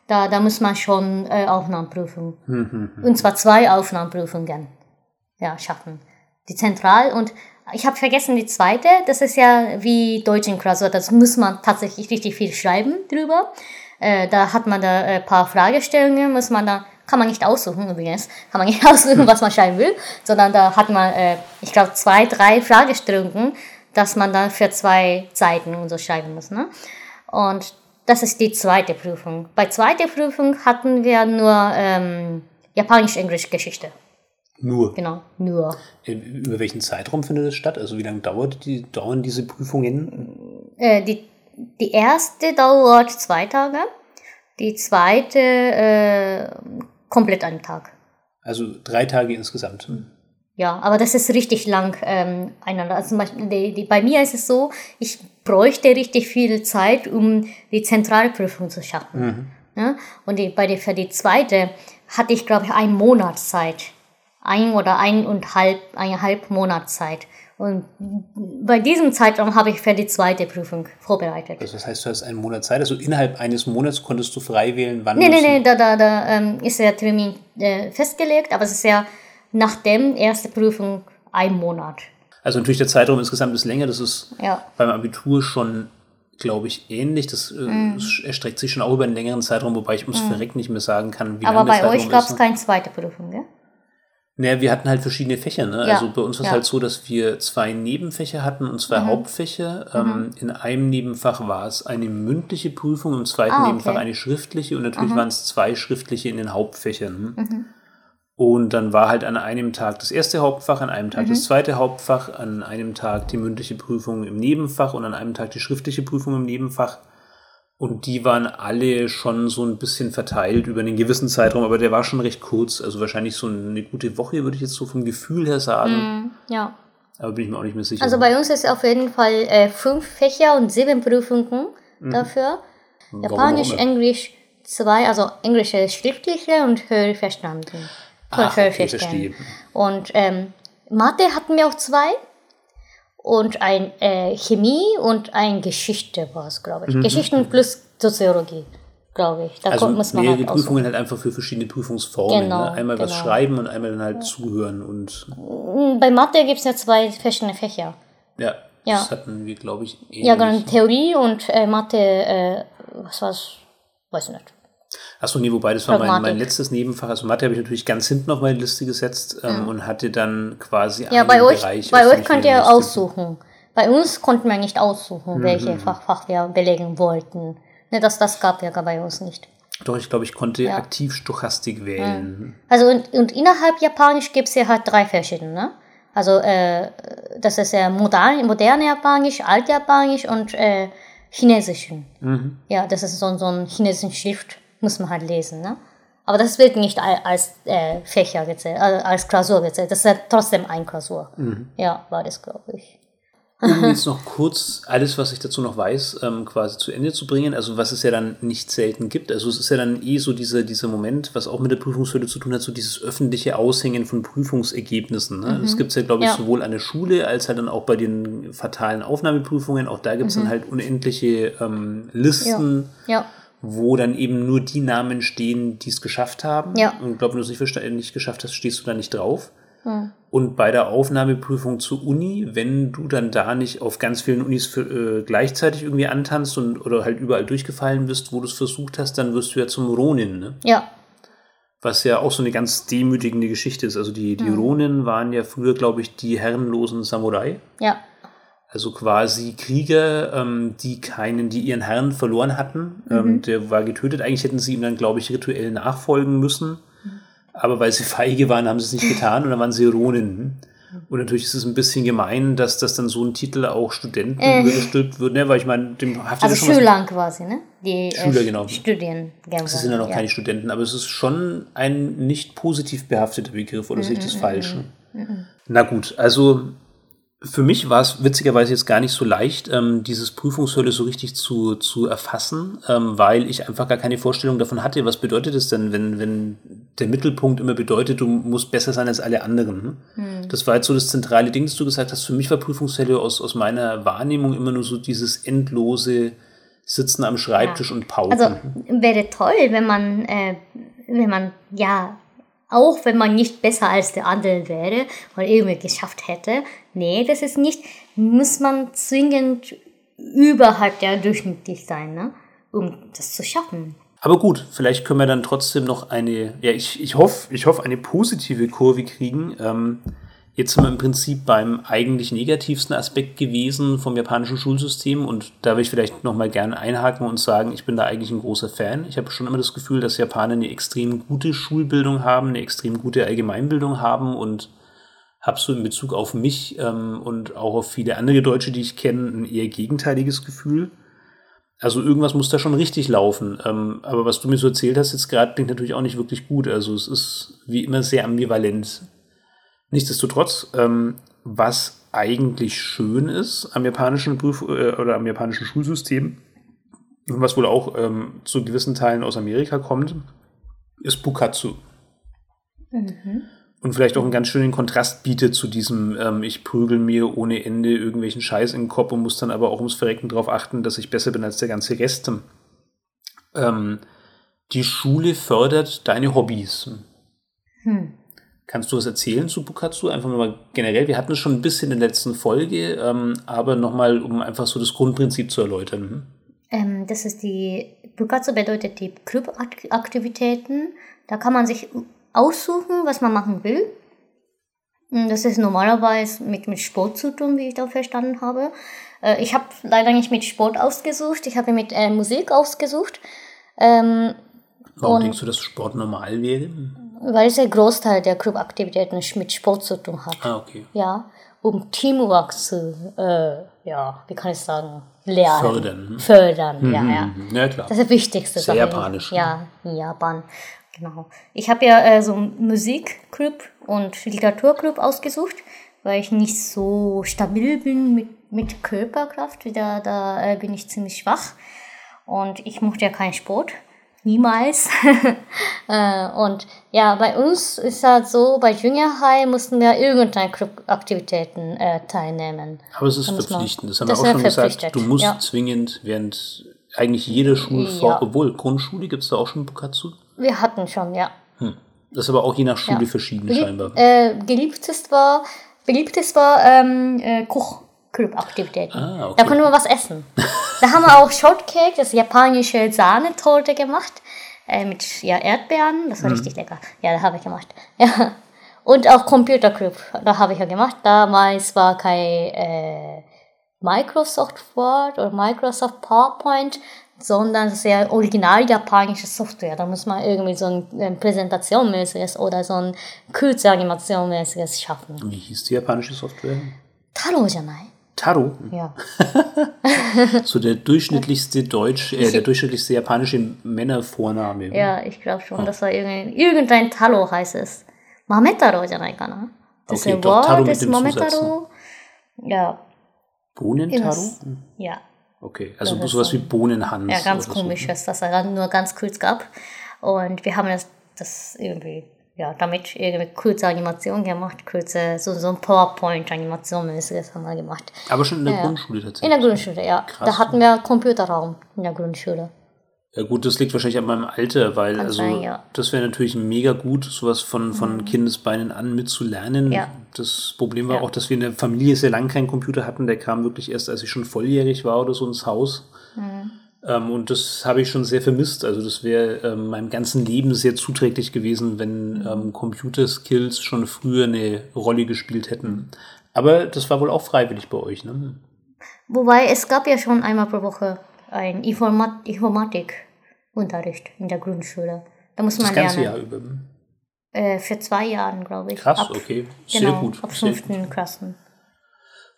Da, da muss man schon äh, Aufnahmeprüfung. Hm, hm, hm. Und zwar zwei Aufnahmeprüfungen ja, schaffen. Die Zentral- und ich habe vergessen die zweite. Das ist ja wie Deutsch in Klausur. Das muss man tatsächlich richtig viel schreiben drüber. Äh, da hat man da ein paar Fragestellungen, muss man da, kann man nicht aussuchen übrigens, kann man nicht aussuchen, was man schreiben will, sondern da hat man, äh, ich glaube, zwei, drei Fragestellungen, dass man dann für zwei Seiten und so schreiben muss. Ne? Und das ist die zweite Prüfung. Bei zweiter Prüfung hatten wir nur ähm, Japanisch-Englisch-Geschichte. Nur. Genau, nur. Über welchen Zeitraum findet das statt? Also wie lange dauert die, dauern diese Prüfungen? Äh, die, die erste dauert zwei Tage. Die zweite äh, komplett einen Tag. Also drei Tage insgesamt. Ja, aber das ist richtig lang ähm, einander. Also die, die, bei mir ist es so, ich bräuchte richtig viel Zeit, um die Zentralprüfung zu schaffen. Ja? Und die, bei der, für die zweite hatte ich, glaube ich, einen Monat Zeit. Ein oder ein und halb, eineinhalb Monat Zeit. Und bei diesem Zeitraum habe ich für die zweite Prüfung vorbereitet. Also das heißt, du hast einen Monat Zeit. Also innerhalb eines Monats konntest du frei wählen, wann Nee, du nee, es- nee, da, da, da ähm, ist der Termin äh, festgelegt, aber es ist ja nach dem erste Prüfung ein Monat. Also natürlich der Zeitraum insgesamt ist länger. Das ist Ja. beim Abitur schon, glaube ich, ähnlich. Das äh, es erstreckt sich schon auch über einen längeren Zeitraum, wobei ich ums Verrecken nicht mehr sagen kann, wie Aber lang der bei euch gab es ne? keine zweite Prüfung, gell? Naja, wir hatten halt verschiedene Fächer. Ne? Ja, Also bei uns war es ja. halt so, dass wir zwei Nebenfächer hatten und Mhm. zwei Hauptfächer. Ähm, in einem Nebenfach war es eine mündliche Prüfung, im zweiten Ah, okay. Nebenfach eine schriftliche und natürlich waren es zwei schriftliche in den Hauptfächern. Mhm. Und dann war halt an einem Tag das erste Hauptfach, an einem Tag das Mhm. zweite Hauptfach, an einem Tag die mündliche Prüfung im Nebenfach und an einem Tag die schriftliche Prüfung im Nebenfach. Und die waren alle schon so ein bisschen verteilt über einen gewissen Zeitraum, aber der war schon recht kurz. Also wahrscheinlich so eine gute Woche, würde ich jetzt so vom Gefühl her sagen. Ja. Aber bin ich mir auch nicht mehr sicher. Also bei uns ist auf jeden Fall äh, fünf Fächer und sieben Prüfungen dafür. Japanisch, Mhm. immer? Englisch zwei, also Englisch ist schriftliche und höre verstanden. Ach, Höre okay, verstehe. Und ähm, Mathe hatten wir auch zwei. Und ein äh, Chemie und ein Geschichte war es, glaube ich. Geschichten plus Soziologie, glaube ich. Da Mhm. also kommt- muss man mehrere halt. Prüfungen halt einfach für verschiedene Prüfungsformen. Genau, ne? Einmal was genau. schreiben und einmal dann halt zuhören. Und Bei Mathe gibt es ja zwei verschiedene Fächer. ja, Ja. das hatten wir, glaube ich, ähnlich. Ja, genau, Theorie und äh, Mathe, äh, was war's? Weiß nicht. Achso, nee, wobei das war mein, mein letztes Nebenfach. Also Mathe habe ich natürlich ganz hinten auf meine Liste gesetzt ähm, und hatte dann quasi Ja, einen bei euch, Bereich. bei euch könnt ihr aussuchen. Bei uns konnten wir nicht aussuchen, Mhm. welche Fach, Fach wir belegen wollten. Ne, das, das gab ja bei uns nicht. Doch, ich glaube, ich konnte aktiv Stochastik wählen. Also und, und innerhalb Japanisch gibt es ja halt drei verschiedene. Ne? Also äh, das ist ja modern, moderne Japanisch, Altjapanisch und äh, Chinesischen. Mhm. Ja, das ist so, so ein chinesischen Schrift, muss man halt lesen. Ne? Aber das wird nicht al- als äh, Fächer gezählt, äh, als Klausur gezählt. Das ist ja trotzdem ein Klausur. Mhm. Ja, war das, glaube ich. Um jetzt noch kurz alles, was ich dazu noch weiß, ähm, quasi zu Ende zu bringen. Also was es ja dann nicht selten gibt. Also es ist ja dann eh so dieser, dieser Moment, was auch mit der Prüfungshürde zu tun hat, so dieses öffentliche Aushängen von Prüfungsergebnissen. Ne? Das gibt es ja, glaube ich, Ja. sowohl an der Schule als halt dann auch bei den fatalen Aufnahmeprüfungen. Auch da gibt es dann halt unendliche ähm, Listen. Ja. Wo dann eben nur die Namen stehen, die es geschafft haben. Ja. Und ich glaube, wenn du es nicht, versta- nicht geschafft hast, stehst du da nicht drauf. Und bei der Aufnahmeprüfung zur Uni, wenn du dann da nicht auf ganz vielen Unis für, äh, gleichzeitig irgendwie antanzt und oder halt überall durchgefallen bist, wo du es versucht hast, dann wirst du ja zum Ronin, ne? Ja. Was ja auch so eine ganz demütigende Geschichte ist. Also die, die Ronin waren ja früher, glaube ich, die herrenlosen Samurai. Ja. Also quasi Krieger, ähm, die keinen, die ihren Herrn verloren hatten. Mhm. Ähm, der war getötet. Eigentlich hätten sie ihm dann, glaube ich, rituell nachfolgen müssen. Aber weil sie feige waren, haben sie es nicht getan und dann waren sie Ronin. Und natürlich ist es ein bisschen gemein, dass das dann so ein Titel auch Studenten übergestülpt wird, ne? weil ich meine, dem haftet Also ja schon was Schüler quasi, ne? Die Schüler, äh, genau. Studien Das sind ja noch keine Studenten, aber es ist schon ein nicht positiv behafteter Begriff, oder sehe ich das falsch? Na gut, also für mich war es witzigerweise jetzt gar nicht so leicht, ähm, dieses Prüfungshölle so richtig zu, zu erfassen, ähm, weil ich einfach gar keine Vorstellung davon hatte, was bedeutet es denn, wenn, wenn der Mittelpunkt immer bedeutet, du musst besser sein als alle anderen. Ne? Das war jetzt so das zentrale Ding, das du gesagt hast. Für mich war Prüfungshölle aus, aus meiner Wahrnehmung immer nur so dieses endlose Sitzen am Schreibtisch und Pauken. Also wäre toll, wenn man, äh, wenn man, ja, auch wenn man nicht besser als der andere wäre oder irgendwie geschafft hätte. Nee, das ist nicht, muss man zwingend überhalb der durchschnittlich sein, ne? um das zu schaffen. Aber gut, vielleicht können wir dann trotzdem noch eine, ja, ich, ich hoffe, ich hoffe, eine positive Kurve kriegen. Ähm, jetzt sind wir im Prinzip beim eigentlich negativsten Aspekt gewesen vom japanischen Schulsystem und da will ich vielleicht nochmal gerne einhaken und sagen, ich bin da eigentlich ein großer Fan. Ich habe schon immer das Gefühl, dass Japaner eine extrem gute Schulbildung haben, eine extrem gute Allgemeinbildung haben und habe so in Bezug auf mich ähm, und auch auf viele andere Deutsche, die ich kenne, ein eher gegenteiliges Gefühl. Also irgendwas muss da schon richtig laufen. Ähm, aber was du mir so erzählt hast jetzt gerade, klingt natürlich auch nicht wirklich gut. Also es ist wie immer sehr ambivalent. Nichtsdestotrotz, ähm, was eigentlich schön ist am japanischen Prüf äh, oder am japanischen Schulsystem, und was wohl auch ähm, zu gewissen Teilen aus Amerika kommt, ist Bukatsu. Und vielleicht auch einen ganz schönen Kontrast bietet zu diesem, ähm, ich prügel mir ohne Ende irgendwelchen Scheiß in den Kopf und muss dann aber auch ums Verrecken darauf achten, dass ich besser bin als der ganze Rest. Ähm, die Schule fördert deine Hobbys. Kannst du was erzählen zu Bukatsu? Einfach mal generell. Wir hatten es schon ein bisschen in der letzten Folge, ähm, aber nochmal, um einfach so das Grundprinzip zu erläutern. Ähm, das ist die, Bukatsu bedeutet die Clubaktivitäten. Da kann man sich aussuchen, was man machen will. Das ist normalerweise mit, mit Sport zu tun, wie ich da verstanden habe. Äh, ich habe leider nicht mit Sport ausgesucht, ich habe mit äh, Musik ausgesucht, ähm, Warum denkst du, dass Sport normal wäre? Weil es der Großteil der Clubaktivitäten mit Sport zu tun hat. Ah, okay. Ja, um Teamwork zu, äh, ja, wie kann ich sagen, lernen. Fördern. Fördern, ja, ja. Mhm. Ja, klar. Das ist die wichtigste Sehr Sache. japanisch, ne? Ja, in Japan. Genau. Ich habe ja äh, so einen Musikclub und Literaturclub ausgesucht, weil ich nicht so stabil bin mit, mit Körperkraft. Da, da äh, bin ich ziemlich schwach. Und ich mochte ja keinen Sport. Niemals. äh, und ja, bei uns ist halt so, bei High mussten wir irgendeine Clubaktivitäten äh, teilnehmen. Aber es ist Da verpflichtend. Das haben das wir auch schon gesagt. Du musst ja. zwingend während eigentlich jeder Schulform, Ja. obwohl Grundschule gibt es da auch schon Bukatsu. Wir hatten schon, ja. Das ist aber auch je nach Schule Ja. verschieden Belieb- scheinbar. Äh, geliebtes war, beliebtes war ähm, äh, Kochclub-Aktivitäten. Ah, okay. Da konnte man was essen. da haben wir auch Shortcake, das japanische Sahnetorte gemacht. Äh, mit ja, Erdbeeren. Das war Mhm. richtig lecker. Ja, da habe ich gemacht. Ja. Und auch Computerclub, da habe ich ja gemacht. Damals war kein äh, Microsoft Word oder Microsoft PowerPoint, sondern das ist ja original japanische Software. Da muss man irgendwie so ein, ein Präsentationmäßiges oder so ein Kurzanimationmäßiges schaffen. Wie hieß die japanische Software? Taro じゃない Taro. Ja. So der durchschnittlichste Deutsch, äh, der durchschnittlichste japanische Männervorname. Ja, ich glaube schon, das war irgendein, irgendein Taro heißt es. Mametaro じゃないかな Das Okay, ist doch, Taro Wort mit ist dem Zusatz, Mametaro. Ja, Bohnentaro? Irgendwas. ja. Okay, also Das ist sowas so. wie Bohnenhans. Ja, ganz oder so. komisch, dass das dann nur ganz kurz gab. Und wir haben das, das irgendwie, ja, damit irgendwie kurze Animation gemacht, kurze, so, so ein PowerPoint-Animation mäßiges haben wir gemacht. Aber schon in der Ja. Grundschule In tatsächlich. der Grundschule, ja. Krass. Da hatten wir Computerraum in der Grundschule. Ja gut, das liegt wahrscheinlich an meinem Alter, weil also ja. Mhm. das wäre natürlich mega gut, sowas von, von Kindesbeinen an mitzulernen. Ja. Das Problem war Ja. auch, dass wir in der Familie sehr lange keinen Computer hatten. Der kam wirklich erst, als ich schon volljährig war oder so ins Haus. Mhm. Ähm, und das habe ich schon sehr vermisst. Also das wäre ähm, meinem ganzen Leben sehr zuträglich gewesen, wenn ähm, Computerskills schon früher eine Rolle gespielt hätten. Aber das war wohl auch freiwillig bei euch, ne? Wobei es gab ja schon einmal pro Woche ein Informat Informatikunterricht in der Grundschule. Da muss Das man ganze lernen. Jahr über. Äh, für zwei Jahre, glaube ich. Krass, ab, okay. Sehr Genau, gut. ab fünften Klassen.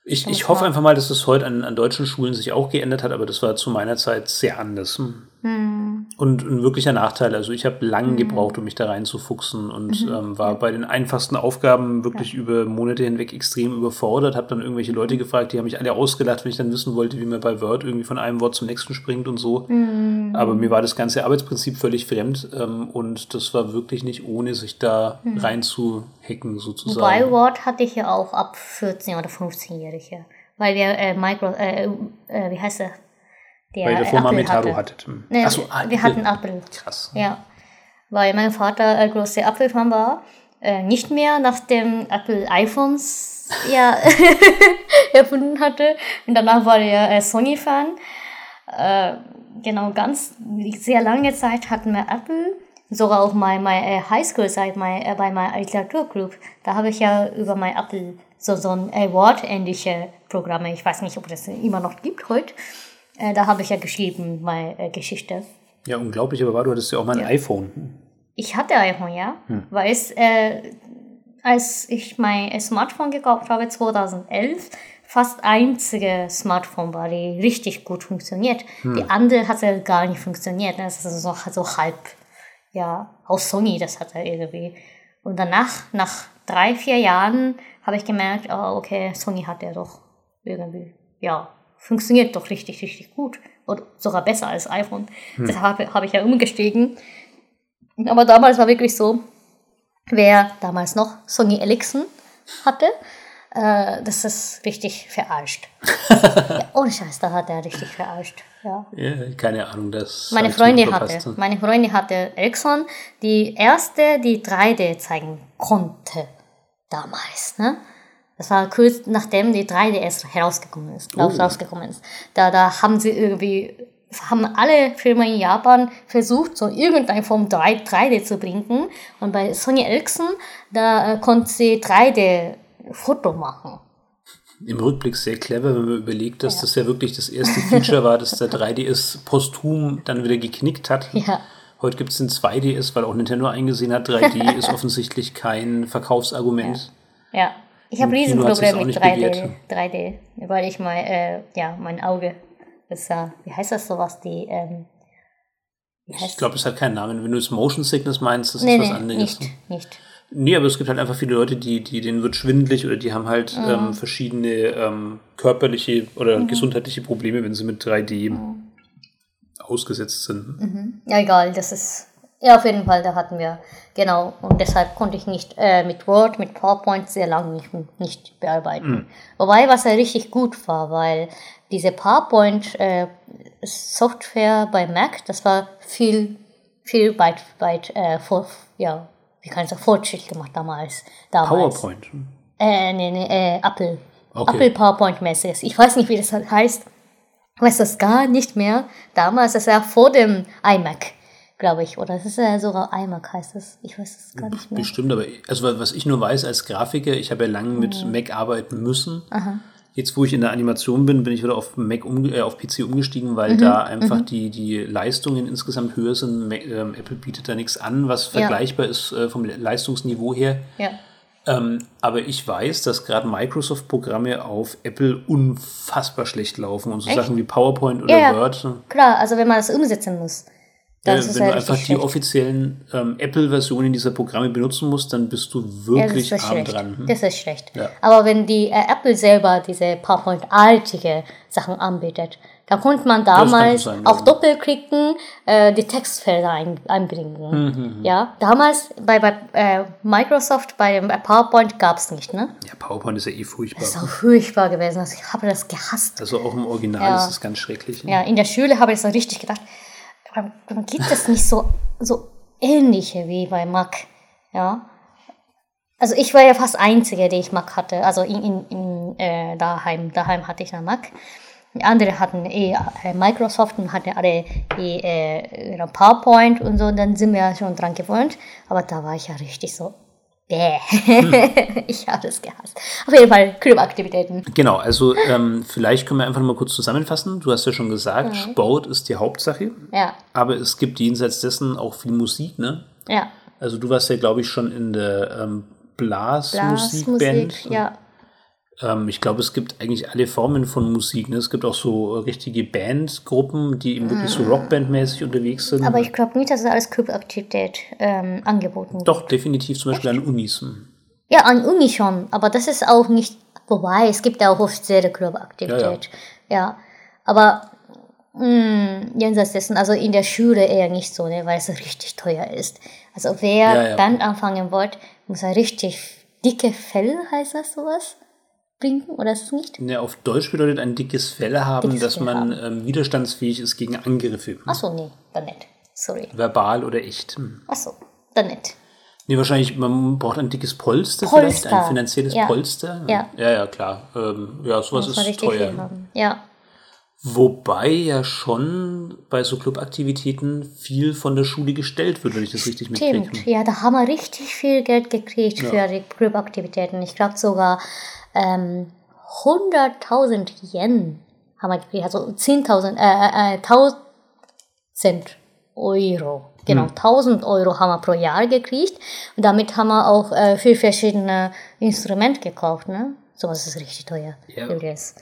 Ich, ich hoffe einfach mal, dass es heute an, an deutschen Schulen sich auch geändert hat, aber das war zu meiner Zeit sehr anders. Hm. Und ein wirklicher Nachteil. Also ich habe lange gebraucht, um mich da reinzufuchsen und Mhm. ähm, war bei den einfachsten Aufgaben wirklich über Monate hinweg extrem überfordert. Habe dann irgendwelche Leute Mhm. gefragt, die haben mich alle ausgelacht, wenn ich dann wissen wollte, wie man bei Word irgendwie von einem Wort zum nächsten springt und so. Mhm. Aber mir war das ganze Arbeitsprinzip völlig fremd ähm, und das war wirklich nicht ohne, sich da reinzuhacken sozusagen. Mhm. Wobei Word hatte ich ja auch ab 14 oder 15-Jährige. Weil wir äh, Micro, äh, äh, wie heißt der? Der Weil ihr davor mal Apple Metado hatte. hattet. Hm. Nee, Ach so, ah, wir hatten Apple. Krass. Ja. Weil mein Vater äh, großer Apple-Fan war. Äh, nicht mehr, nachdem Apple iPhones ja, erfunden hatte. Und danach war er äh, Sony-Fan. Äh, genau, ganz sehr lange Zeit hatten wir Apple. Sogar auch mein, mein äh, Highschool-Zeit mein, äh, bei meinem Literaturclub. Da habe ich ja über mein Apple so, so ein Award-ähnliche Programme. Ich weiß nicht, ob das immer noch gibt heute. Äh, da habe ich ja geschrieben, meine äh, Geschichte. Ja, unglaublich, aber war, du hattest ja auch mal ein iPhone. Ich hatte iPhone, ja. Weil es, äh, als ich mein Smartphone gekauft habe, 2011, fast einzige Smartphone war, die richtig gut funktioniert. Die andere hat ja gar nicht funktioniert. ne? Das ist so, so halb, ja, aus Sony, das hat er irgendwie. Und danach, nach drei, vier Jahren, habe ich gemerkt, oh, okay, Sony hat ja doch irgendwie, ja, funktioniert doch richtig, richtig gut. Und sogar besser als iPhone. Deshalb habe habe ich ja umgestiegen. Aber damals war wirklich so, wer damals noch Sony Ericsson hatte, äh, das ist richtig verarscht. ja, ohne Scheiß, da hat er richtig verarscht. Ja. Ja, keine Ahnung, das. Meine Freundin hatte, meine Freundin hatte Ericsson, die erste, die 3D zeigen konnte damals. Ne? Das war kurz nachdem die 3DS herausgekommen ist, Oh. rausgekommen ist. Da, da haben sie irgendwie, haben alle Firmen in Japan versucht, so irgendeine Form 3, 3D zu bringen. Und bei Sony Ericsson, da äh, konnte sie 3D-Foto machen. Im Rückblick sehr clever, wenn man überlegt, dass das ja wirklich das erste Feature war, dass der 3DS posthum dann wieder geknickt hat. Ja. Heute gibt es den 2DS, weil auch Nintendo eingesehen hat, 3D ist offensichtlich kein Verkaufsargument. Ja, ich habe Riesenprobleme mit nicht 3D, bewährt. 3D, weil ich mein, äh, ja, mein Auge, das, äh, wie heißt das sowas, die, ähm, Ich glaube, es hat keinen Namen. Wenn du jetzt Motion Sickness meinst, das nee, ist was nee, anderes. nicht, nicht. Nee, aber es gibt halt einfach viele Leute, die, die denen wird schwindelig oder die haben halt Mhm. ähm, verschiedene ähm, körperliche oder gesundheitliche Probleme, wenn sie mit 3D Mhm. ausgesetzt sind. Ja, egal, das ist, ja, auf jeden Fall, da hatten wir, genau, und deshalb konnte ich nicht äh, mit Word, mit PowerPoint sehr lange nicht, nicht bearbeiten. Wobei, was ja richtig gut war, weil diese PowerPoint-Software bei Mac, das war viel, viel weit, weit, äh, vor, ja, wie kann ich sagen, Fortschritt gemacht damals. damals. PowerPoint. Äh, nee, nee, äh, Apple. Okay. Apple PowerPoint Messages. Ich weiß nicht, wie das heißt. Ich weiß das gar nicht mehr. Damals, das war vor dem iMac, glaube ich. Oder das ist ja sogar iMac heißt es. Ich weiß es gar nicht mehr. Bestimmt, aber also wa- was ich nur weiß als Grafiker, ich habe ja lange mit Mhm. Mac arbeiten müssen. Jetzt, wo ich in der Animation bin, bin ich wieder auf Mac um, äh, auf PC umgestiegen, weil Mhm. da einfach die, die Leistungen insgesamt höher sind. Mac, ähm, Apple bietet da nichts an, was Ja. vergleichbar ist äh, vom Leistungsniveau her. Ja. Ähm, aber ich weiß, dass gerade Microsoft-Programme auf Apple unfassbar schlecht laufen und so Sachen wie PowerPoint oder Ja, ja. Word. Klar, also wenn man das umsetzen muss. Das wenn ja du einfach die schlecht. offiziellen ähm, Apple-Versionen dieser Programme benutzen musst, dann bist du Ja, das wirklich arm schlecht. dran. Hm? Das ist schlecht. Ja. Aber wenn die äh, Apple selber diese PowerPoint-artige Sachen anbietet, dann konnte man damals sein, ja. auf Doppelklicken äh, die Textfelder ein, einbringen. Ja, damals bei, bei äh, Microsoft, bei dem PowerPoint gab es nicht, ne? Ja, PowerPoint ist ja eh furchtbar. Das ist auch furchtbar gewesen. Also ich habe das gehasst. Also auch im Original Ja. ist es ganz schrecklich. Ja, in der Schule habe ich so richtig gedacht, warum, gibt es nicht so, so ähnliche wie bei Mac? Ja. Also ich war ja fast Einzige, die ich Mac hatte. Also in, in, in äh, daheim, daheim hatte ich einen Mac. Die anderen hatten eh äh, Microsoft und hatten alle eh, äh, PowerPoint und so. Und dann sind wir ja schon dran gewöhnt. Aber da war ich ja richtig so, bäh. ich habe das gehasst. Auf jeden Fall Clubaktivitäten. Genau, also ähm, vielleicht können wir einfach mal kurz zusammenfassen. Du hast ja schon gesagt, Sport ist die Hauptsache, Ja, aber es gibt jenseits dessen auch viel Musik, ne? ja. Also du warst ja, glaube ich, schon in der ähm, Blasmusikband. Blasmusik, ja. Ähm, ich glaube, es gibt eigentlich alle Formen von Musik. Ne? Es gibt auch so richtige Bandgruppen, die eben wirklich so Rockbandmäßig unterwegs sind. Aber ich glaube nicht, dass es alles Clubaktivität ähm, angeboten wird. Doch, definitiv zum Beispiel an Unis. Ja, an Uni schon, aber das ist auch nicht, wobei, es gibt ja auch offizielle Clubaktivität. Ja, aber mh, jenseits dessen, also in der Schule eher nicht so, ne, weil es richtig teuer ist. Also wer Ja, ja. Band anfangen wollt, muss ein richtig dicke Fell, heißt das sowas, bringen, oder ist es nicht? Ne, auf Deutsch bedeutet ein dickes Fell haben, Dickes dass Fell man ähm, widerstandsfähig ist gegen Angriffe. Achso, nee, dann nicht. Sorry. Verbal oder echt. Hm. Achso, dann nicht. Nee, wahrscheinlich, man braucht ein dickes Polster, Polster. vielleicht, ein finanzielles Ja. Polster. Ja. ja, ja, klar. Ähm, ja, sowas ist teuer. haben. Ja. Wobei ja schon bei so Clubaktivitäten viel von der Schule gestellt wird, wenn ich das richtig mitkriege. Stimmt, ja, da haben wir richtig viel Geld gekriegt für die Clubaktivitäten. Ich glaube sogar ähm, 100.000 Yen haben wir gekriegt, also 10.000, äh, äh, 1.000 Euro. Genau, 1000 Euro haben wir pro Jahr gekriegt. Und damit haben wir auch äh, für verschiedene Instrumente gekauft, ne? Sowas ist richtig teuer. Ja. Übrigens.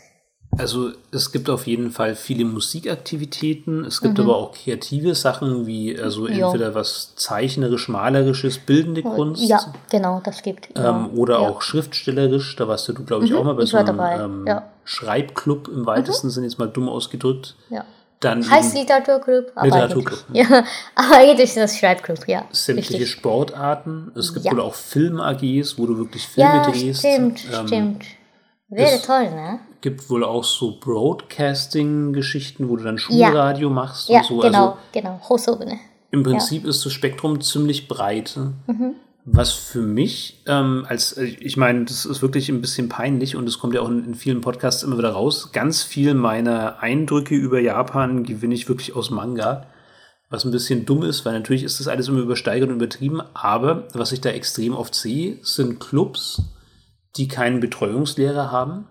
Also es gibt auf jeden Fall viele Musikaktivitäten, es gibt Mhm. aber auch kreative Sachen wie also entweder was zeichnerisch, malerisches, bildende Kunst Ja, genau, das gibt. ähm, oder ja. auch schriftstellerisch. Da warst du, glaube ich, auch mal bei ich so einem ähm, ja. Mhm. Schreibclub im weitesten Sinne, jetzt mal dumm ausgedrückt. ja. Dann Heißt Literaturclub, aber Literaturclub. eigentlich- Ja, aber eigentlich ist das Schreibclub, ja. sämtliche richtig. Sportarten. Es gibt Ja. wohl auch Film-AGs, wo du wirklich Filme Ja, drehst. stimmt, Ähm, stimmt. Wäre toll, ne? Gibt wohl auch so Broadcasting-Geschichten, wo du dann Schulradio machst Ja, und so. genau, Also genau. Hochsobene. im Prinzip ist das Spektrum ziemlich breit. Mhm. Was für mich, ähm, als äh, ich meine, das ist wirklich ein bisschen peinlich und es kommt ja auch in, in vielen Podcasts immer wieder raus. Ganz viel meiner Eindrücke über Japan gewinne ich wirklich aus Manga. Was ein bisschen dumm ist, weil natürlich ist das alles immer übersteigert und übertrieben. Aber was ich da extrem oft sehe, sind Clubs, die keinen Betreuungslehrer haben,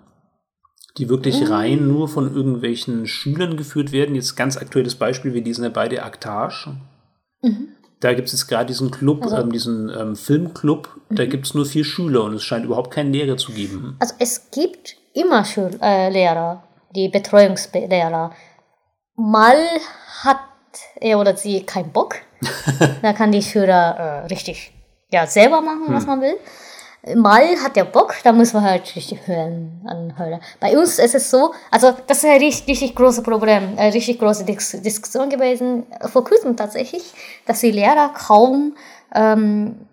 die wirklich rein nur von irgendwelchen Schülern geführt werden. Jetzt ganz aktuelles Beispiel, wir lesen ja beide Aktage. Da gibt es jetzt gerade diesen Club, ähm, diesen ähm, Filmclub, da gibt es nur vier Schüler und es scheint überhaupt keinen Lehrer zu geben. Also es gibt immer Schul äh, Lehrer, die Betreuungslehrer. Mal hat er oder sie keinen Bock. da kann die Schüler äh, richtig ja, selber machen, was man will. Mal hat der Bock, da muss man halt richtig hören, anhören. Bei uns ist es so, also das ist ein richtig, richtig großes Problem, eine richtig große Dis Diskussion gewesen, vor kurzem tatsächlich, dass die Lehrer kaum ähm,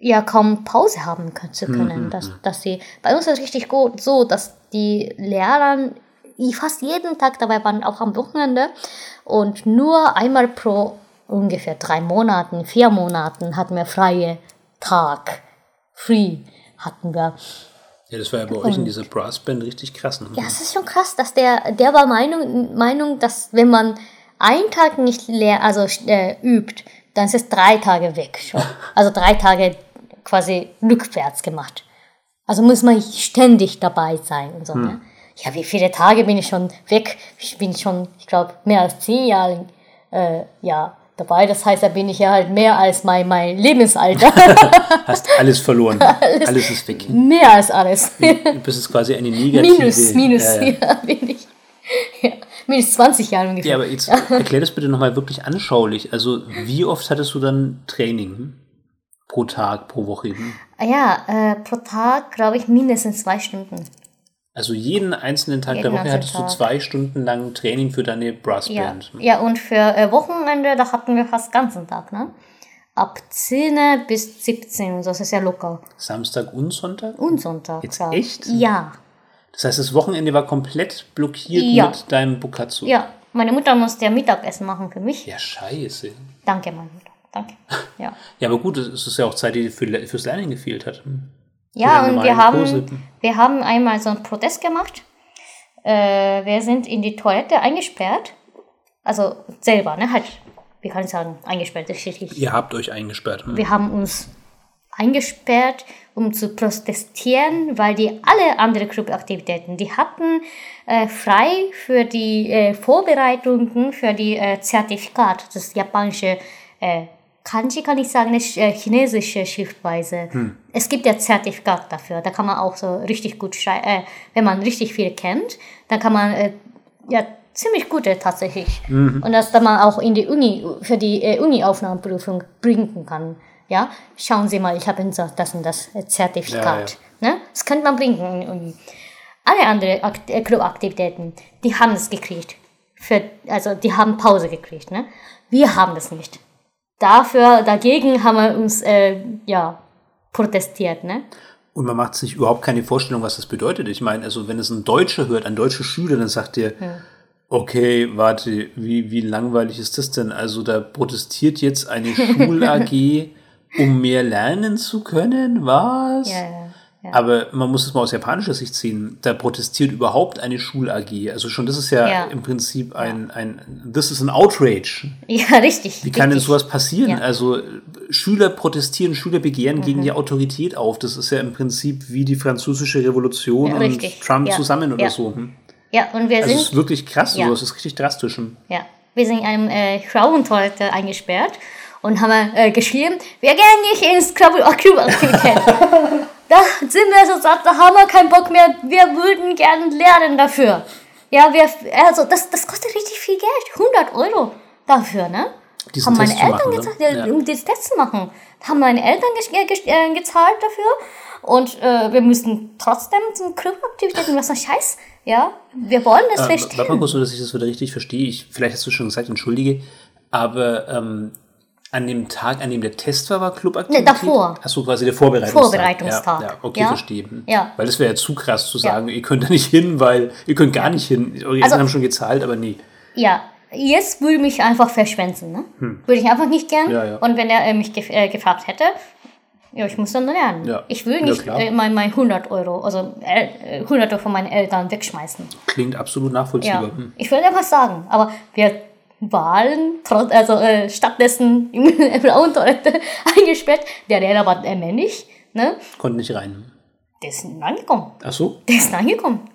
ja kaum Pause haben können, zu können. Dass, dass sie, bei uns ist es richtig gut so, dass die Lehrer fast jeden Tag dabei waren, auch am Wochenende. Und nur einmal pro ungefähr drei Monaten, vier Monaten hatten wir freie Tag. Free hatten wir. Ja, das war ja bei euch in dieser Brassband richtig krass. Ne? Ja, es ist schon krass, dass der, der war Meinung, Meinung, dass wenn man einen Tag nicht leer, also äh, übt, dann ist es drei Tage weg schon. Also drei Tage quasi rückwärts gemacht. Also muss man ständig dabei sein und so. Ne? Ja, wie viele Tage bin ich schon weg? Ich bin schon, ich glaube, mehr als zehn Jahre äh, ja, dabei. Das heißt, da bin ich ja halt mehr als mein, mein Lebensalter. Hast alles verloren. alles. ist weg. mehr als alles. Du bist jetzt quasi eine negative. minus, minus, Ja, ja, ja. bin ich. Ja, minus 20 Jahre ungefähr. ja, aber jetzt erklär das bitte nochmal wirklich anschaulich. Also, wie oft hattest du dann Training? Pro Tag, pro Woche eben? Ja, äh, pro Tag, glaube ich, mindestens zwei Stunden. Also jeden einzelnen Tag Jeden der Woche hattest du Tag. zwei Stunden lang Training für deine Ja, Brassband. ja und für äh, Wochenende, da hatten wir fast ganzen Tag, ne? Ab 10 bis 17 und so, das ist ja locker. Samstag und Sonntag? Und Sonntag. Jetzt ja. echt? Ja. Das heißt, das Wochenende war komplett blockiert Ja. mit deinem Bukatsu. Ja, meine Mutter musste ja Mittagessen machen für mich. Ja, scheiße. Danke, meine Mutter. Danke. Ja. Ja, aber gut, es ist ja auch Zeit, die für, fürs Lernen gefehlt hat. Ja, und wir haben, wir haben einmal so einen Protest gemacht. Äh, wir sind in die Toilette eingesperrt. Also selber, ne? Halt, wie kann ich sagen, eingesperrt, das ist richtig. Ihr habt euch eingesperrt. Hm? Wir haben uns eingesperrt, um zu protestieren, weil die alle andere Clubaktivitäten, die hatten äh, frei für die äh, Vorbereitungen für die äh, Zertifikat, das japanische äh, Kanji kann ich sagen, ist äh, chinesische Schriftweise. Es gibt ja Zertifikat dafür, da kann man auch so richtig gut schreiben, äh, wenn man richtig viel kennt, dann kann man äh, ja ziemlich gute tatsächlich. Und das dann man auch in die Uni, für die äh, Uni-Aufnahmeprüfung bringen kann. Ja, schauen Sie mal, ich habe so das und das äh, Zertifikat. Ne? Das könnte man bringen in die Uni. Alle anderen Akt äh, Clubaktivitäten, die haben es gekriegt. Für, also die haben Pause gekriegt. Ne? Wir haben das nicht. Dafür, dagegen haben wir uns äh, ja, protestiert. Ne? Und man macht sich überhaupt keine Vorstellung, was das bedeutet. Ich meine, also wenn es ein Deutscher hört, ein deutscher Schüler, dann sagt er, okay, warte, wie, wie langweilig ist das denn? Also da protestiert jetzt eine Schul-AG, um mehr lernen zu können, was? Ja, ja, ja. Aber man muss es mal aus japanischer Sicht sehen. Da protestiert überhaupt eine Schul-AG. Also schon das ist ja, Ja. im Prinzip ein, ein, this is an outrage. ja, richtig. Wie kann denn richtig. sowas passieren? Ja. Also äh, Schüler protestieren, Schüler begehren gegen die Autorität auf. Das ist ja im Prinzip wie die französische Revolution und richtig. Trump zusammen oder so. Hm? Ja, und wir Also sind ist wirklich krass, Ja. sowas ist richtig drastisch. Hm? Ja, wir sind in einem äh, Frauentoilette eingesperrt und haben äh, geschrieben, wir gehen nicht ins Club- Clubaktivität. da sind wir so satt, da haben wir keinen Bock mehr, wir würden gerne lernen dafür. Ja, wir, also das, das kostet richtig viel Geld, 100 Euro dafür, ne? Diesen haben meine Test Eltern machen, ne? gezahlt, ja. Ja. um dieses Test zu machen. Haben meine Eltern ge äh, gezahlt dafür. Und äh, wir müssen trotzdem zum Clubaktivitäten, was ein Scheiß. Ja, wir wollen das Äh, verstehen. Warte mal kurz, nur, dass ich das wieder richtig verstehe. Ich, vielleicht hast du schon gesagt, entschuldige, aber ähm, an dem Tag, an dem der Test war, war Clubaktivität? Nee, davor. Hast du quasi der Vorbereitungstag? Vorbereitungstag. Ja, ja okay, Ja. verstehe. Ja. Weil das wäre ja zu krass zu sagen, ihr könnt da nicht hin, weil ihr könnt gar nicht hin. Eure Also- haben schon gezahlt, aber nie. Ja, jetzt würde mich einfach verschwänzen. Ne? Würde ich einfach nicht gern. Hm. Ja, ja. Und wenn er äh, mich gef äh, gefragt hätte, ja, ich muss dann lernen. Ja. Ich will Ja, nicht klar. äh, mein, mein 100 Euro, also äh, 100 Euro von meinen Eltern wegschmeißen. Klingt absolut nachvollziehbar. Ja, Hm. ich würde einfach sagen, aber wir trotz, also äh, stattdessen im Frauentoilette eingesperrt. Der Lehrer war äh, männlich, ne? Konnte nicht rein. Der ist angekommen. Ach so? Der ist angekommen.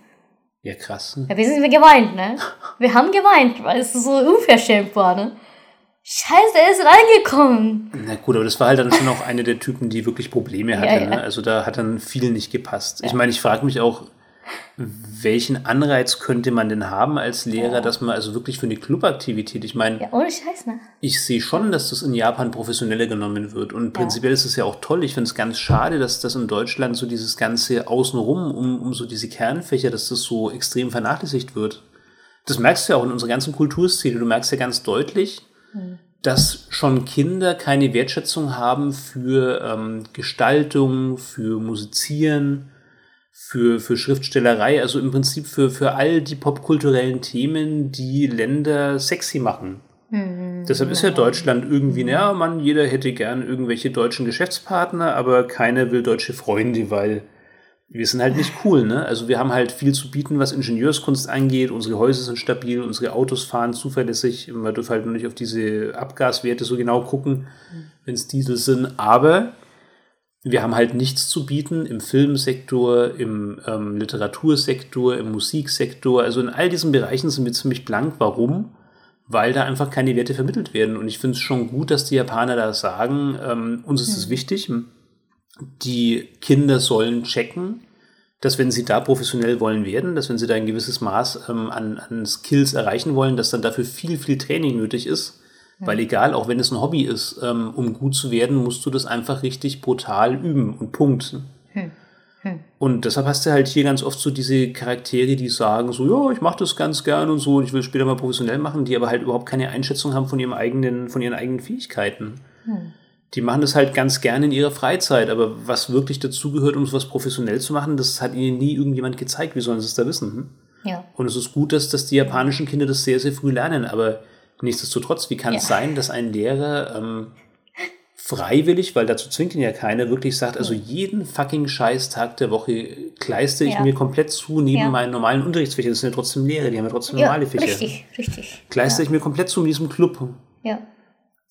Ja, krass. hm. Ja, wir sind geweint, ne? Wir haben geweint, weil es so unverschämt war, ne? Scheiße, er ist reingekommen. Na gut, aber das war halt dann schon auch eine der Typen, die wirklich Probleme hatte. Ja, ja. Ne? Also da hat dann viel nicht gepasst. Ich meine, ich frage mich auch, welchen Anreiz könnte man denn haben als Lehrer, dass man also wirklich für eine Clubaktivität, ich meine, Ja, ohne Scheiß, ne? ich sehe schon, dass das in Japan professioneller genommen wird. Und prinzipiell ist es ja auch toll. Ich finde es ganz schade, dass das in Deutschland so dieses ganze Außenrum, um, um so diese Kernfächer, dass das so extrem vernachlässigt wird. Das merkst du ja auch in unserer ganzen Kulturszene. Du merkst ja ganz deutlich, dass schon Kinder keine Wertschätzung haben für ähm, Gestaltung, für Musizieren, für, für Schriftstellerei, also im Prinzip für, für all die popkulturellen Themen, die Länder sexy machen. Deshalb ist ja Deutschland irgendwie, naja, man, jeder hätte gern irgendwelche deutschen Geschäftspartner, aber keiner will deutsche Freunde, weil wir sind halt nicht cool, ne? Also wir haben halt viel zu bieten, was Ingenieurskunst angeht. Unsere Häuser sind stabil, unsere Autos fahren zuverlässig. Man dürfen halt nur nicht auf diese Abgaswerte so genau gucken, wenn es Diesel sind. Aber wir haben halt nichts zu bieten im Filmsektor, im ähm, Literatursektor, im Musiksektor. Also in all diesen Bereichen sind wir ziemlich blank. Warum? Weil da einfach keine Werte vermittelt werden. Und ich finde es schon gut, dass die Japaner da sagen, ähm, uns ist es wichtig, die Kinder sollen checken, dass wenn sie da professionell wollen werden, dass wenn sie da ein gewisses Maß ähm, an, an Skills erreichen wollen, dass dann dafür viel, viel Training nötig ist. Weil egal, auch wenn es ein Hobby ist, ähm, um gut zu werden, musst du das einfach richtig brutal üben und Punkt. Und deshalb hast du halt hier ganz oft so diese Charaktere, die sagen so, ja, ich mache das ganz gern und so und ich will später mal professionell machen, die aber halt überhaupt keine Einschätzung haben von ihrem eigenen, von ihren eigenen Fähigkeiten. Die machen das halt ganz gerne in ihrer Freizeit, aber was wirklich dazugehört, um sowas professionell zu machen, das hat ihnen nie irgendjemand gezeigt. Wie sollen sie es da wissen? Hm? Ja. Und es ist gut, dass, dass die japanischen Kinder das sehr, sehr früh lernen, aber nichtsdestotrotz, wie kann es Ja. sein, dass ein Lehrer ähm, freiwillig, weil dazu zwingt ihn ja keiner, wirklich sagt, also jeden fucking Scheißtag der Woche kleiste ich Ja. mir komplett zu neben Ja. meinen normalen Unterrichtsfächern. Das sind ja trotzdem Lehrer, die haben ja trotzdem normale Fächer. richtig, richtig. Kleiste ich mir komplett zu in diesem Club. Ja.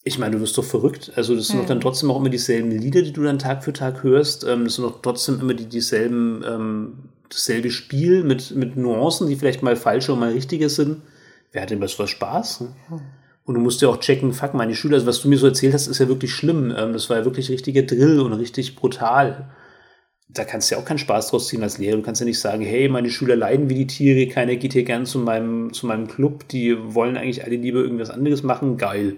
Ich meine, du wirst doch verrückt. Also das sind doch dann trotzdem auch immer dieselben Lieder, die du dann Tag für Tag hörst. Ähm, das sind doch trotzdem immer die, dieselben, ähm, dasselbe Spiel mit, mit Nuancen, die vielleicht mal falsche und mal richtige sind. Wer hat denn was für Spaß? Ne? Und du musst ja auch checken, fuck, meine Schüler, also was du mir so erzählt hast, ist ja wirklich schlimm. Ähm, das war ja wirklich richtiger Drill und richtig brutal. Da kannst du ja auch keinen Spaß draus ziehen als Lehrer. Du kannst ja nicht sagen, hey, meine Schüler leiden wie die Tiere, keiner geht hier gern zu meinem, zu meinem Club, die wollen eigentlich alle lieber irgendwas anderes machen. Geil.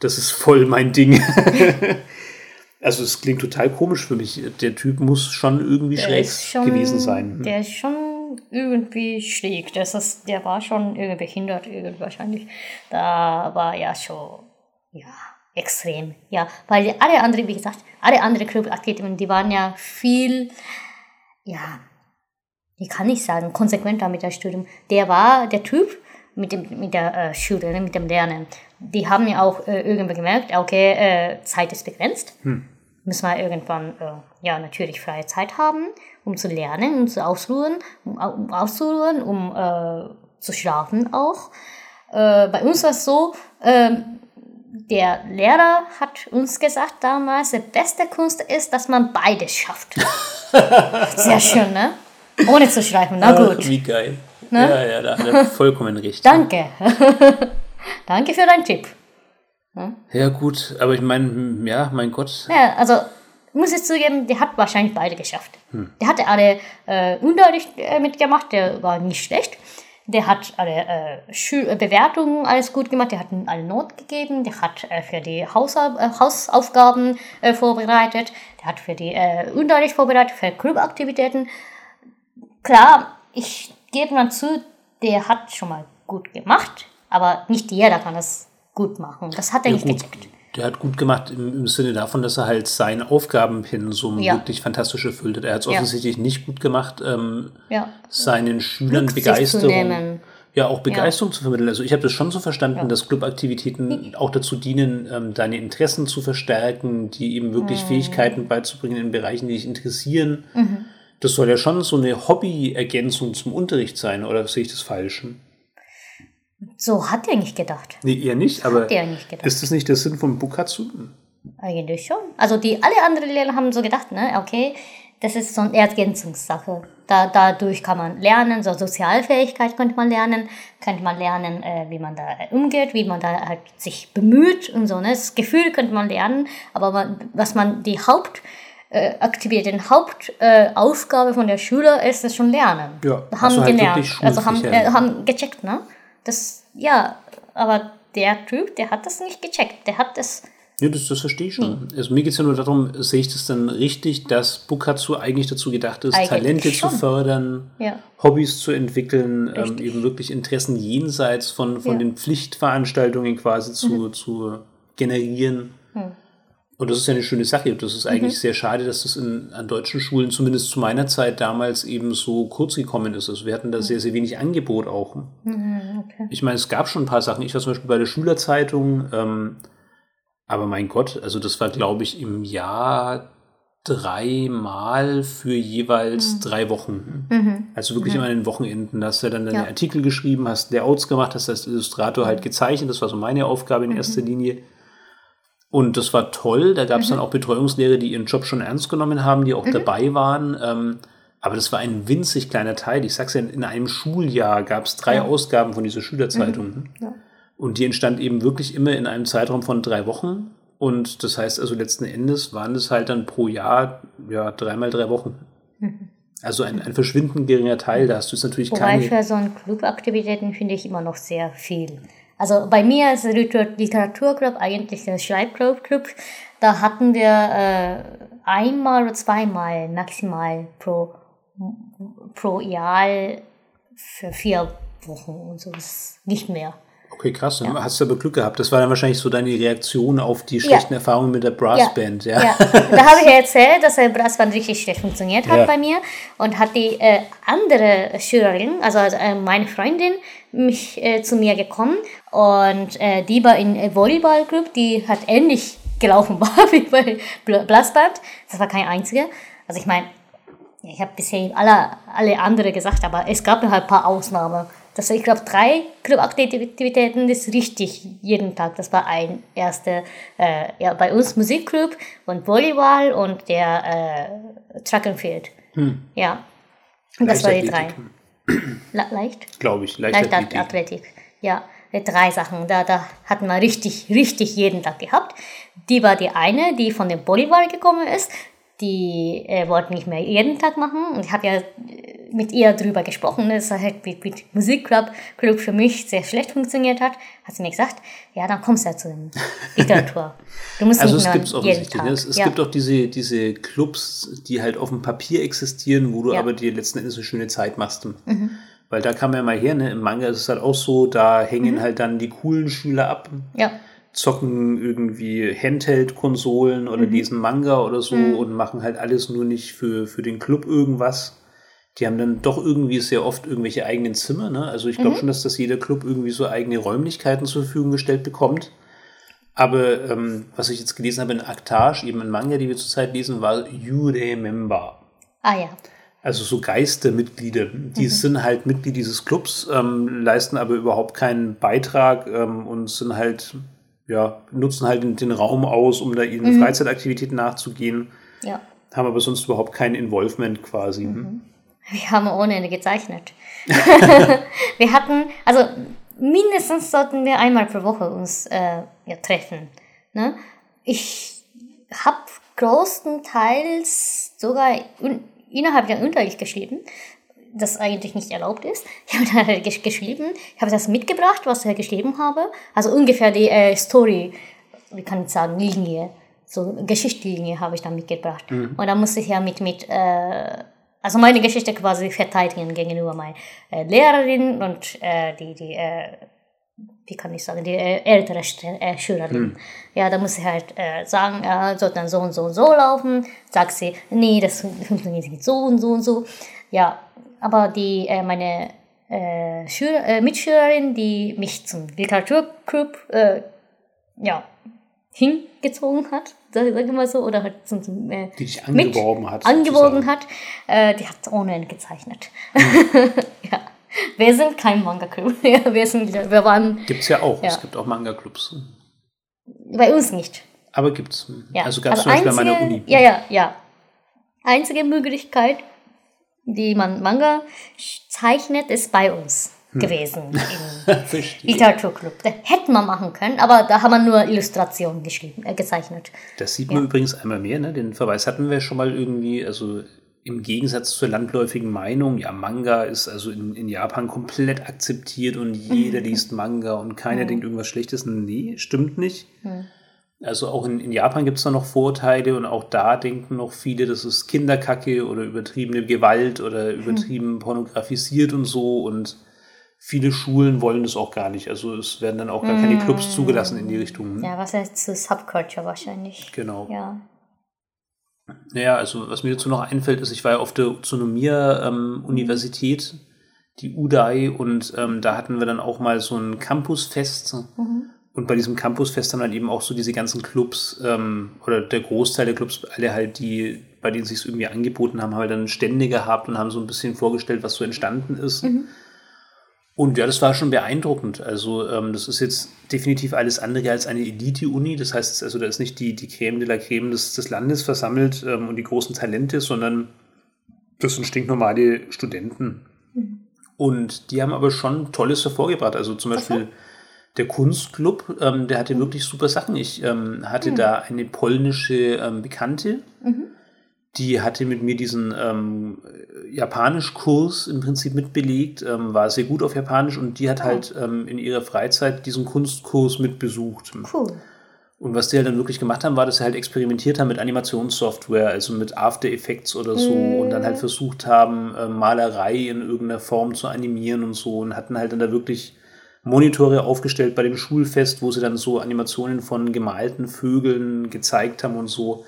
Das ist voll mein Ding. also es klingt total komisch für mich. Der Typ muss schon irgendwie Der schräg schon- gewesen sein. Der ist schon irgendwie schräg. Das ist, der war schon irgendwie behindert, irgendwie wahrscheinlich. Da war ja schon, ja, extrem. Ja, weil alle anderen, wie gesagt, alle anderen Clubaktivitäten, die waren ja viel, ja, ich kann nicht sagen, konsequenter mit dem Studium. Der war, der Typ mit, dem, mit der äh, Schule, ne, mit dem Lernen, die haben ja auch äh, irgendwann gemerkt, okay, äh, Zeit ist begrenzt. Müssen wir irgendwann, äh, ja, natürlich freie Zeit haben, um zu lernen, um zu ausruhen, um, um auszuruhen, um äh, zu schlafen auch. Äh, bei uns war es so, ähm, der Lehrer hat uns gesagt damals, die beste Kunst ist, dass man beides schafft. Sehr schön, ne? Ohne zu schreiben, na Ach, gut. wie geil. Ne? Ja, ja, da hat er vollkommen recht. Danke. Danke für deinen Tipp. Ja, gut, aber ich meine, ja, mein Gott. Ja, also muss ich zugeben, der hat wahrscheinlich beide geschafft. Der hatte alle äh, Unterricht äh, mitgemacht, der war nicht schlecht. Der hat alle äh, äh, Bewertungen alles gut gemacht, der hat alle Not gegeben, der hat äh, für die Hausa äh, Hausaufgaben äh, vorbereitet, der hat für die äh, Unterricht vorbereitet, für Clubaktivitäten. Klar, ich gebe mal zu, der hat schon mal gut gemacht, aber nicht jeder kann das gut machen. Das hat er Ja, nicht gut. gecheckt. Der hat gut gemacht im, im Sinne davon, dass er halt sein Aufgabenpensum Ja. wirklich fantastisch erfüllt hat. Er hat es Ja. offensichtlich nicht gut gemacht, ähm, Ja. seinen Schülern Rücksicht Begeisterung, ja auch Begeisterung zu vermitteln. Also ich habe das schon so verstanden, dass Clubaktivitäten auch dazu dienen, ähm, deine Interessen zu verstärken, die eben wirklich Mhm. Fähigkeiten beizubringen in Bereichen, die dich interessieren. Das soll ja schon so eine Hobby-Ergänzung zum Unterricht sein, oder sehe ich das falsch? So hat er nicht gedacht. Nee, eher nicht, aber Hat er nicht gedacht. ist das nicht der Sinn von Bukatsu? Eigentlich schon. Also die alle anderen Lehrer haben so gedacht, ne, okay, das ist so eine Ergänzungssache. Da, dadurch kann man lernen, so Sozialfähigkeit könnte man lernen, könnte man lernen, äh, wie man da umgeht, wie man da halt sich bemüht und so. Ne? Das Gefühl könnte man lernen, aber man, was man die Haupt äh, Aktivität, die Hauptaufgabe äh, von der Schüler ist, ist schon lernen. Ja, haben also halt gelernt, also haben, äh, haben gecheckt, ne? Das, ja, aber der Typ, der hat das nicht gecheckt. Der hat das Ja, das, das verstehe ich schon. Also mir geht es ja nur darum, sehe ich das dann richtig, dass Bukatsu eigentlich dazu gedacht ist, Eigentlich Talente schon. zu fördern, Ja. Hobbys zu entwickeln, ähm, eben wirklich Interessen jenseits von, von Ja. Mhm. den Pflichtveranstaltungen quasi zu, zu generieren. Und das ist ja eine schöne Sache. Und das Mhm. ist eigentlich sehr schade, dass das in, an deutschen Schulen, zumindest zu meiner Zeit damals, eben so kurz gekommen ist. Also wir hatten da sehr, sehr wenig Angebot auch. Mhm, Ich meine, es gab schon ein paar Sachen. Ich war zum Beispiel bei der Schülerzeitung, ähm, aber mein Gott, also das war, glaube ich, im Jahr dreimal für jeweils drei Wochen. Also wirklich immer an den Wochenenden. Da hast du ja dann deine Ja. Artikel geschrieben, hast Layouts gemacht, hast als Illustrator halt gezeichnet. Das war so meine Aufgabe in erster Linie. Und das war toll. Da gab es dann auch Betreuungslehrer, die ihren Job schon ernst genommen haben, die auch dabei waren. Ähm, aber das war ein winzig kleiner Teil. Ich sag's ja, in einem Schuljahr gab es drei Ausgaben von dieser Schülerzeitung. Ja. Und die entstand eben wirklich immer in einem Zeitraum von drei Wochen. Und das heißt also letzten Endes waren es halt dann pro Jahr ja dreimal drei Wochen. Also ein, ein verschwindend geringer Teil. Da hast du jetzt natürlich Wobei keine. für so Clubaktivitäten finde ich immer noch sehr viel. Also bei mir Liter- Literaturclub eigentlich der Schreibclub. Club. Da hatten wir äh, einmal oder zweimal maximal pro, pro Jahr für vier Wochen und so. Ist nicht mehr. Okay, krass. Dann hast du aber Glück gehabt. Das war dann wahrscheinlich so deine Reaktion auf die schlechten Erfahrungen mit der Brassband. Ja. Ja, da habe ich ja erzählt, dass der Brassband richtig schlecht funktioniert hat Ja. bei mir und hat die äh, andere Schülerin, also, also äh, meine Freundin, mich äh, zu mir gekommen und äh, die war in Volleyballclub, die hat ähnlich gelaufen war wie bei Brassband. Das war kein einziger. Also ich meine, ich habe bisher alle, alle andere gesagt, aber es gab halt ein paar Ausnahmen. Das, ich glaube, drei Clubaktivitäten ist richtig jeden Tag. Das war ein erster, äh, ja, bei uns Musikclub und Volleyball und der äh, Track and Field. Ja, und das war die drei. Le leicht? Glaube ich. Leichtathletik. Leichtathletik. Ja, die drei Sachen. Da, da hatten wir richtig, richtig jeden Tag gehabt. Die war die eine, die von dem Volleyball gekommen ist. Die äh, wollte nicht mehr jeden Tag machen. Und ich habe ja äh, mit ihr drüber gesprochen, dass es halt mit, mit Musikclub Club für mich sehr schlecht funktioniert hat. Hat sie mir gesagt, ja, dann kommst du ja zu dem Literatur. Du musst Also nicht es gibt es offensichtlich. Ne? Es, es ja. gibt auch diese, diese Clubs, die halt auf dem Papier existieren, wo du Ja. Mhm. aber dir letzten Endes eine schöne Zeit machst. Weil da kam ja mal her, ne? im Manga ist es halt auch so, da Mhm. hängen halt dann die coolen Schüler ab, ja. zocken irgendwie Handheld-Konsolen Mhm. oder lesen Manga oder so und machen halt alles nur nicht für, für den Club irgendwas. Die haben dann doch irgendwie sehr oft irgendwelche eigenen Zimmer. Ne? Also ich Mhm. glaube schon, dass das jeder Club irgendwie so eigene Räumlichkeiten zur Verfügung gestellt bekommt. Aber ähm, was ich jetzt gelesen habe in Aktage, eben ein Manga, die wir zurzeit lesen, war Yure Member. Ah ja. Also so Geistermitglieder, die sind halt Mitglied dieses Clubs, ähm, leisten aber überhaupt keinen Beitrag ähm, und sind halt, ja, nutzen halt den, Raum aus, um da ihren Freizeitaktivitäten nachzugehen, Ja. haben aber sonst überhaupt kein Involvement quasi. Wir haben ohne Ende gezeichnet. wir hatten, also mindestens sollten wir einmal pro Woche uns äh, ja, treffen. Ne? Ich habe größtenteils sogar un innerhalb der Unterricht geschrieben, das eigentlich nicht erlaubt ist. Ich habe da gesch geschrieben, ich habe das mitgebracht, was ich geschrieben habe. Also ungefähr die äh, Story, wie kann ich sagen, Linie, so Geschichtslinie habe ich dann mitgebracht. Mhm. Und dann musste ich ja mit, mit äh, also meine Geschichte quasi verteidigen gegenüber meiner äh, Lehrerin und äh, die, die äh, wie kann ich sagen, die äh, ältere äh, Schülerin. Hm. Ja, da muss ich halt äh, sagen, er soll dann so und so und so laufen. Sagt sie, nee, das funktioniert nicht so und so und so. Ja, aber die, äh, meine äh, Schüler, äh, Mitschülerin, die mich zum Literaturclub äh, ja, hingezogen hat, sag ich mal so, oder zum, zum äh, die dich angeworben hat. Angeworben hat, äh, die hat ohne Ende gezeichnet. Hm. ja. Wir sind kein Manga-Club. wir, sind, wir waren. Gibt's ja auch. Ja. Es gibt auch Manga-Clubs. Bei uns nicht. Aber gibt's. Ja. Also gab es also zum Beispiel einzige, bei meiner Uni. Ja, ja, ja. Einzige Möglichkeit, die man Manga zeichnet, ist bei uns. Gewesen im Literaturclub. Da hätte man machen können, aber da haben wir nur Illustrationen geschrieben, äh, gezeichnet. Das sieht man ja. übrigens einmal mehr, ne? Den Verweis hatten wir schon mal irgendwie, also im Gegensatz zur landläufigen Meinung, ja, Manga ist also in, in Japan komplett akzeptiert und jeder liest Manga und keiner ja. denkt irgendwas Schlechtes. Nee, stimmt nicht. Ja. Also auch in, in Japan gibt es da noch Vorteile und auch da denken noch viele, das ist Kinderkacke oder übertriebene Gewalt oder übertrieben hm. pornografisiert und so und viele Schulen wollen das auch gar nicht. Also es werden dann auch gar keine Clubs zugelassen in die Richtung. Ja, was heißt zu Subculture wahrscheinlich. Genau. Ja. Naja, also was mir dazu noch einfällt, ist, ich war ja auf der Utsunomiya-Universität, ähm, die UDAI, und ähm, da hatten wir dann auch mal so ein Campusfest. Mhm. Und bei diesem Campusfest haben dann eben auch so diese ganzen Clubs ähm, oder der Großteil der Clubs, alle halt, die, bei denen sich irgendwie angeboten haben, haben halt dann Stände gehabt und haben so ein bisschen vorgestellt, was so entstanden ist. Mhm. Und ja, das war schon beeindruckend. Also ähm, das ist jetzt definitiv alles andere als eine Elite-Uni. Das heißt, also da ist nicht die, die Creme de la Creme des, des Landes versammelt ähm, und die großen Talente, sondern das sind stinknormale Studenten. Mhm. Und die haben aber schon Tolles hervorgebracht. Also zum Beispiel okay. der Kunstclub, ähm, der hatte mhm. wirklich super Sachen. Ich ähm, hatte mhm. da eine polnische ähm, Bekannte. Mhm die hatte mit mir diesen ähm, Japanischkurs im Prinzip mitbelegt, ähm, war sehr gut auf Japanisch und die hat oh. halt ähm, in ihrer Freizeit diesen Kunstkurs mitbesucht. Cool. Und was die halt dann wirklich gemacht haben, war, dass sie halt experimentiert haben mit Animationssoftware, also mit After Effects oder so mm. und dann halt versucht haben, äh, Malerei in irgendeiner Form zu animieren und so und hatten halt dann da wirklich Monitore aufgestellt bei dem Schulfest, wo sie dann so Animationen von gemalten Vögeln gezeigt haben und so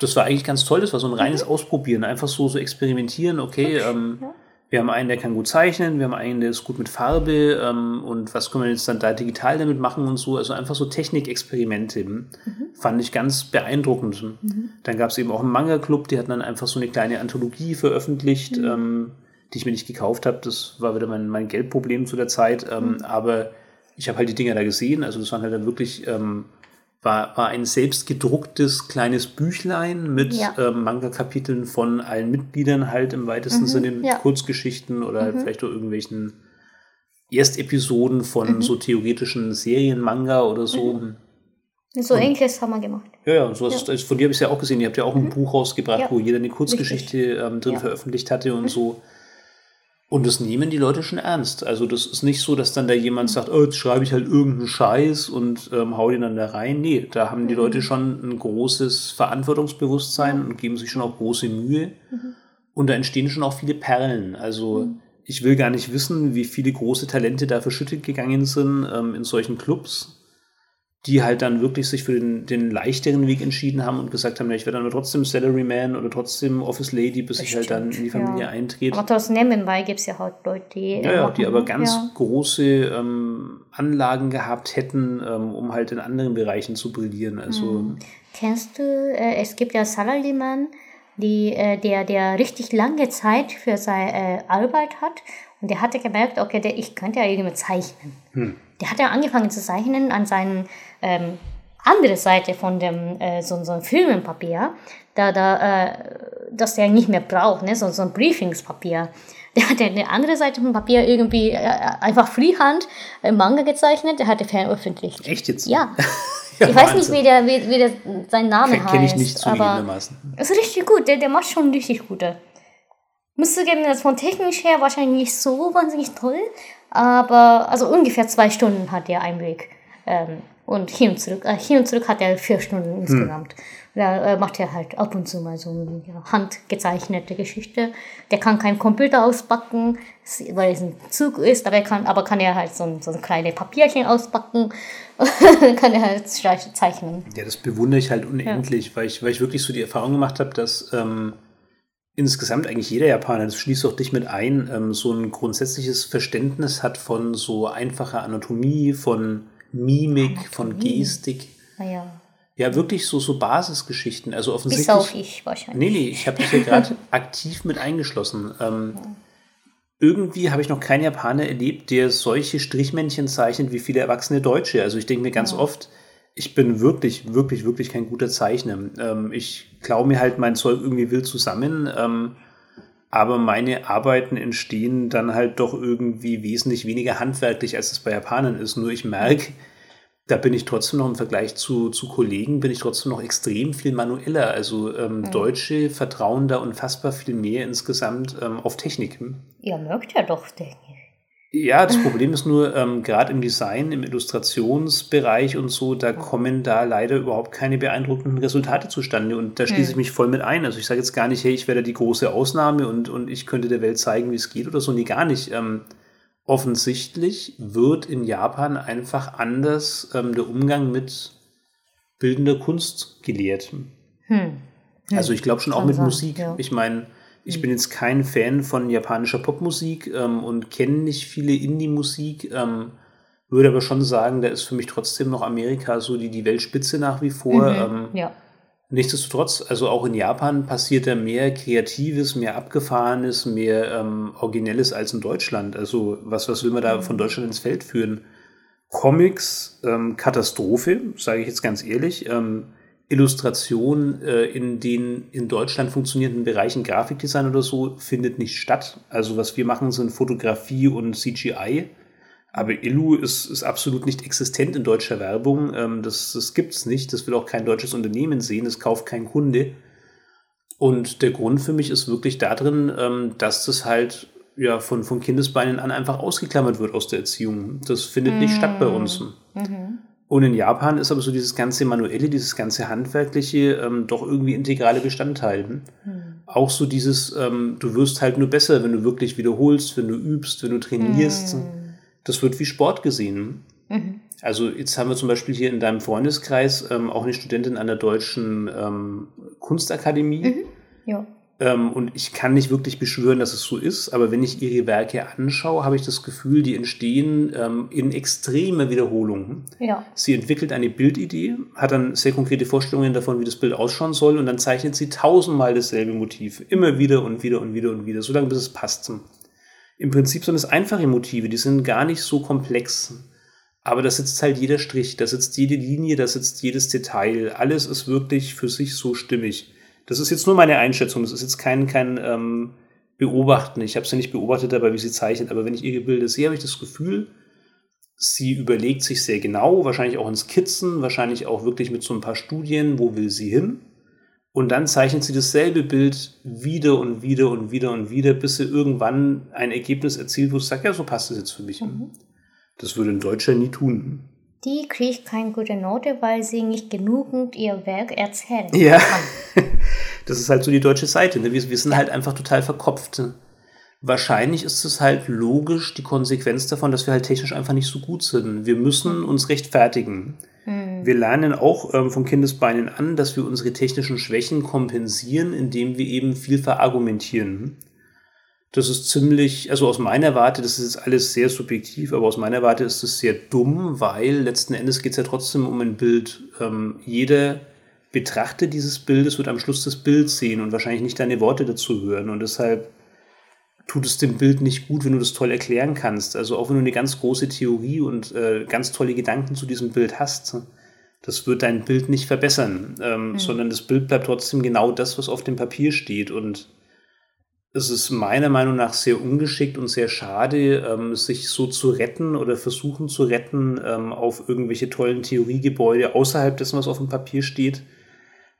das war eigentlich ganz toll. Das war so ein reines mhm. Ausprobieren. Einfach so, so experimentieren. Okay, ähm, ja. wir haben einen, der kann gut zeichnen. Wir haben einen, der ist gut mit Farbe. Ähm, und was können wir jetzt dann da digital damit machen und so. Also einfach so Technikexperimente. Mhm. Fand ich ganz beeindruckend. Mhm. Dann gab es eben auch einen Manga-Club. Die hatten dann einfach so eine kleine Anthologie veröffentlicht, mhm. ähm, die ich mir nicht gekauft habe. Das war wieder mein, mein Geldproblem zu der Zeit. Ähm, mhm. Aber ich habe halt die Dinger da gesehen. Also das waren halt dann wirklich ähm, war, war ein selbst gedrucktes kleines Büchlein mit ja. ähm, Manga-Kapiteln von allen Mitgliedern halt im weitesten mhm, Sinne, ja. Kurzgeschichten oder mhm. vielleicht auch irgendwelchen Erstepisoden von mhm. so theoretischen Serien-Manga oder so. Mhm. So und, ähnliches haben wir gemacht. Ja, ja, so ja. Ist, von dir habe ich es ja auch gesehen. Ihr habt ja auch ein mhm. Buch rausgebracht, wo jeder eine Kurzgeschichte ähm, drin veröffentlicht hatte und mhm. so. Und das nehmen die Leute schon ernst. Also das ist nicht so, dass dann da jemand sagt, oh, jetzt schreibe ich halt irgendeinen Scheiß und ähm, hau den dann da rein. Nee, da haben die mhm. Leute schon ein großes Verantwortungsbewusstsein und geben sich schon auch große Mühe. Mhm. Und da entstehen schon auch viele Perlen. Also mhm. ich will gar nicht wissen, wie viele große Talente da verschüttet gegangen sind ähm, in solchen Clubs die halt dann wirklich sich für den, den leichteren Weg entschieden haben und gesagt haben, ja, ich werde dann aber trotzdem Salaryman oder trotzdem Office Lady, bis Bestimmt, ich halt dann in die Familie ja. eintrete. Aber trotzdem nebenbei gibt es ja halt Leute, die... Ja, ja, die aber ganz ja. große ähm, Anlagen gehabt hätten, ähm, um halt in anderen Bereichen zu brillieren. Also, hm. Kennst du, äh, es gibt ja Salaryman, die, äh, der, der richtig lange Zeit für seine äh, Arbeit hat und der hatte gemerkt, okay, der, ich könnte ja irgendwie zeichnen. Hm. Der hat ja angefangen zu zeichnen an seinen ähm, andere Seite von dem äh, so, so Filmenpapier, da, da, äh, das der nicht mehr braucht, ne? so, so ein Briefingspapier. der hat eine andere Seite vom Papier irgendwie äh, einfach Freehand im Manga gezeichnet, der hat den veröffentlicht. Echt jetzt? Ja. ja ich weiß nicht, wie der, wie, wie der sein Name Ken, heißt. Kenne ich nicht zugegebenermaßen. Ist richtig gut, der, der macht schon richtig gute. Müsste geben, das von technisch her wahrscheinlich nicht so wahnsinnig toll, aber also ungefähr zwei Stunden hat der Einblick. Ähm, und hin und zurück, äh, hin und zurück hat er vier Stunden hm. insgesamt. Hm. Da äh, macht er halt ab und zu mal so eine handgezeichnete Geschichte. Der kann keinen Computer ausbacken, weil es ein Zug ist, aber, er kann, aber kann er halt so ein, so ein kleines Papierchen ausbacken. kann er halt zeichnen. Ja, das bewundere ich halt unendlich, ja. weil, ich, weil ich wirklich so die Erfahrung gemacht habe, dass ähm, insgesamt eigentlich jeder Japaner, das schließt auch dich mit ein, ähm, so ein grundsätzliches Verständnis hat von so einfacher Anatomie, von Mimik, Anatomie. von Gestik. Ah, ja. Ja, wirklich so, so Basisgeschichten. Also offensichtlich. Bis auch ich wahrscheinlich. Nee, nee, ich habe dich ja gerade aktiv mit eingeschlossen. Ähm, ja. Irgendwie habe ich noch keinen Japaner erlebt, der solche Strichmännchen zeichnet wie viele erwachsene Deutsche. Also ich denke mir ganz ja. oft, ich bin wirklich, wirklich, wirklich kein guter Zeichner. Ähm, ich klaue mir halt mein Zeug irgendwie wild zusammen. Ähm, aber meine Arbeiten entstehen dann halt doch irgendwie wesentlich weniger handwerklich, als es bei Japanern ist. Nur ich merke, da bin ich trotzdem noch im Vergleich zu, zu Kollegen, bin ich trotzdem noch extrem viel manueller. Also ähm, mhm. Deutsche vertrauen da unfassbar viel mehr insgesamt ähm, auf Technik. Ihr mögt ja doch Technik. Ja, das Problem ist nur, ähm, gerade im Design, im Illustrationsbereich und so, da kommen da leider überhaupt keine beeindruckenden Resultate zustande. Und da schließe ich mich voll mit ein. Also ich sage jetzt gar nicht, hey, ich werde die große Ausnahme und, und ich könnte der Welt zeigen, wie es geht oder so. Nee, gar nicht. Ähm, offensichtlich wird in Japan einfach anders ähm, der Umgang mit bildender Kunst gelehrt. Hm. Hm. Also ich glaube schon auch mit sein, Musik. Ja. Ich meine, ich hm. bin jetzt kein Fan von japanischer Popmusik ähm, und kenne nicht viele Indie-Musik, ähm, würde aber schon sagen, da ist für mich trotzdem noch Amerika so die, die Weltspitze nach wie vor. Mhm. Ähm, ja. Nichtsdestotrotz, also auch in Japan passiert da mehr Kreatives, mehr Abgefahrenes, mehr ähm, Originelles als in Deutschland. Also was, was will man da von Deutschland ins Feld führen? Comics, ähm, Katastrophe, sage ich jetzt ganz ehrlich. Ähm, Illustration äh, in den in Deutschland funktionierenden Bereichen Grafikdesign oder so findet nicht statt. Also was wir machen, sind Fotografie und CGI. Aber Illu ist, ist absolut nicht existent in deutscher Werbung. Ähm, das das gibt es nicht. Das will auch kein deutsches Unternehmen sehen. Das kauft kein Kunde. Und der Grund für mich ist wirklich darin, ähm, dass das halt ja von, von Kindesbeinen an einfach ausgeklammert wird aus der Erziehung. Das findet nicht statt bei uns. Mhm. Und in Japan ist aber so dieses ganze Manuelle, dieses ganze Handwerkliche ähm, doch irgendwie integrale Bestandteil. Mhm. Auch so dieses, ähm, du wirst halt nur besser, wenn du wirklich wiederholst, wenn du übst, wenn du trainierst. Mhm das wird wie Sport gesehen. Mhm. Also jetzt haben wir zum Beispiel hier in deinem Freundeskreis ähm, auch eine Studentin an der Deutschen ähm, Kunstakademie. Mhm. Ja. Ähm, und ich kann nicht wirklich beschwören, dass es so ist, aber wenn ich ihre Werke anschaue, habe ich das Gefühl, die entstehen ähm, in extreme Wiederholungen. Ja. Sie entwickelt eine Bildidee, hat dann sehr konkrete Vorstellungen davon, wie das Bild ausschauen soll, und dann zeichnet sie tausendmal dasselbe Motiv. Immer wieder und wieder und wieder und wieder, solange bis es passt. Im Prinzip sind es einfache Motive, die sind gar nicht so komplex. Aber da sitzt halt jeder Strich, da sitzt jede Linie, da sitzt jedes Detail. Alles ist wirklich für sich so stimmig. Das ist jetzt nur meine Einschätzung, das ist jetzt kein, kein ähm, Beobachten. Ich habe sie nicht beobachtet dabei, wie sie zeichnet, aber wenn ich ihre Bilder sehe, habe ich das Gefühl, sie überlegt sich sehr genau, wahrscheinlich auch in Skizzen, wahrscheinlich auch wirklich mit so ein paar Studien, wo will sie hin. Und dann zeichnet sie dasselbe Bild wieder und wieder und wieder und wieder, bis sie irgendwann ein Ergebnis erzielt, wo sie sagt, ja, so passt es jetzt für mich. Mhm. Das würde ein Deutscher nie tun. Die kriegt keine gute Note, weil sie nicht genügend ihr Werk erzählen ja. das ist halt so die deutsche Seite. Ne? Wir, wir sind ja. halt einfach total verkopft. Wahrscheinlich ist es halt logisch die Konsequenz davon, dass wir halt technisch einfach nicht so gut sind. Wir müssen uns rechtfertigen. Mhm. Wir lernen auch ähm, von Kindesbeinen an, dass wir unsere technischen Schwächen kompensieren, indem wir eben viel verargumentieren. Das ist ziemlich, also aus meiner Warte, das ist jetzt alles sehr subjektiv, aber aus meiner Warte ist es sehr dumm, weil letzten Endes geht es ja trotzdem um ein Bild. Ähm, jeder Betrachter dieses Bildes wird am Schluss das Bild sehen und wahrscheinlich nicht deine Worte dazu hören. Und deshalb tut es dem Bild nicht gut, wenn du das toll erklären kannst. Also auch wenn du eine ganz große Theorie und äh, ganz tolle Gedanken zu diesem Bild hast, das wird dein Bild nicht verbessern, ähm, mhm. sondern das Bild bleibt trotzdem genau das, was auf dem Papier steht. Und es ist meiner Meinung nach sehr ungeschickt und sehr schade, ähm, sich so zu retten oder versuchen zu retten ähm, auf irgendwelche tollen Theoriegebäude außerhalb dessen, was auf dem Papier steht.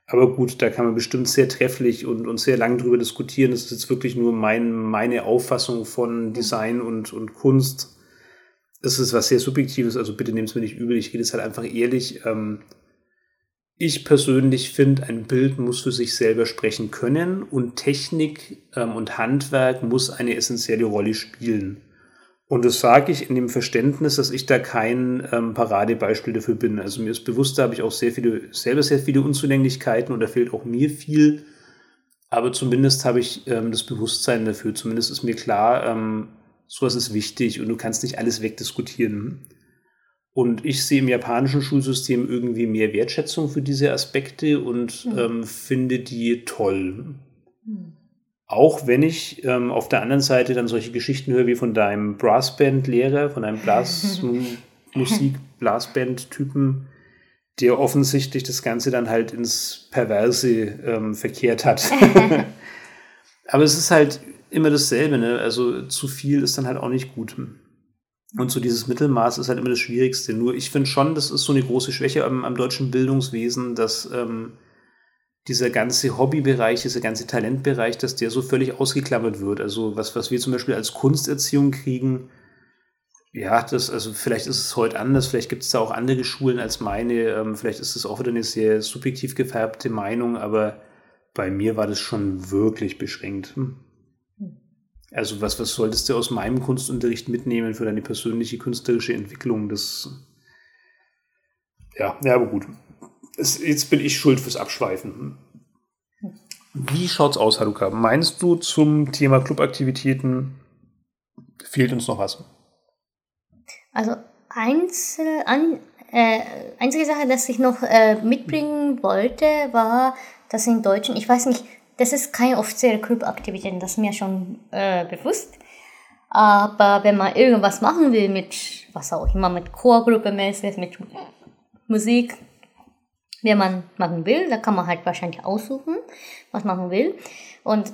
Aber gut, da kann man bestimmt sehr trefflich und, und sehr lang drüber diskutieren. Das ist jetzt wirklich nur mein, meine Auffassung von Design und, und Kunst. Das ist was sehr Subjektives, also bitte nehmt es mir nicht übel. Ich rede es halt einfach ehrlich. Ähm, ich persönlich finde, ein Bild muss für sich selber sprechen können und Technik ähm, und Handwerk muss eine essentielle Rolle spielen. Und das sage ich in dem Verständnis, dass ich da kein ähm, Paradebeispiel dafür bin. Also mir ist bewusst, da habe ich auch sehr viele, selber sehr viele Unzulänglichkeiten und da fehlt auch mir viel. Aber zumindest habe ich ähm, das Bewusstsein dafür. Zumindest ist mir klar, ähm, sowas ist wichtig und du kannst nicht alles wegdiskutieren. Und ich sehe im japanischen Schulsystem irgendwie mehr Wertschätzung für diese Aspekte und mhm. ähm, finde die toll. Mhm. Auch wenn ich ähm, auf der anderen Seite dann solche Geschichten höre wie von deinem Brassband-Lehrer, von einem Blasmusik-Blasband-Typen, der offensichtlich das Ganze dann halt ins Perverse ähm, verkehrt hat. Aber es ist halt immer dasselbe, ne? Also zu viel ist dann halt auch nicht gut. Und so dieses Mittelmaß ist halt immer das Schwierigste. Nur ich finde schon, das ist so eine große Schwäche am, am deutschen Bildungswesen, dass ähm, dieser ganze Hobbybereich, dieser ganze Talentbereich, dass der so völlig ausgeklammert wird. Also was, was wir zum Beispiel als Kunsterziehung kriegen, ja, das, also vielleicht ist es heute anders, vielleicht gibt es da auch andere Schulen als meine, ähm, vielleicht ist es auch wieder eine sehr subjektiv gefärbte Meinung, aber bei mir war das schon wirklich beschränkt. Hm. Also was, was solltest du aus meinem Kunstunterricht mitnehmen für deine persönliche künstlerische Entwicklung? Das ja, ja, aber gut. Es, jetzt bin ich schuld fürs Abschweifen. Wie schaut's aus, Haruka? Meinst du zum Thema Clubaktivitäten fehlt uns noch was? Also einzel, an, äh, einzige Sache, dass ich noch äh, mitbringen wollte, war, dass in Deutschen, ich weiß nicht, das ist keine offizielle Clubaktivität, das ist mir schon äh, bewusst. Aber wenn man irgendwas machen will mit, was auch immer, mit Chorgruppe mäßig, mit Musik, wie man machen will, da kann man halt wahrscheinlich aussuchen, was man will. Und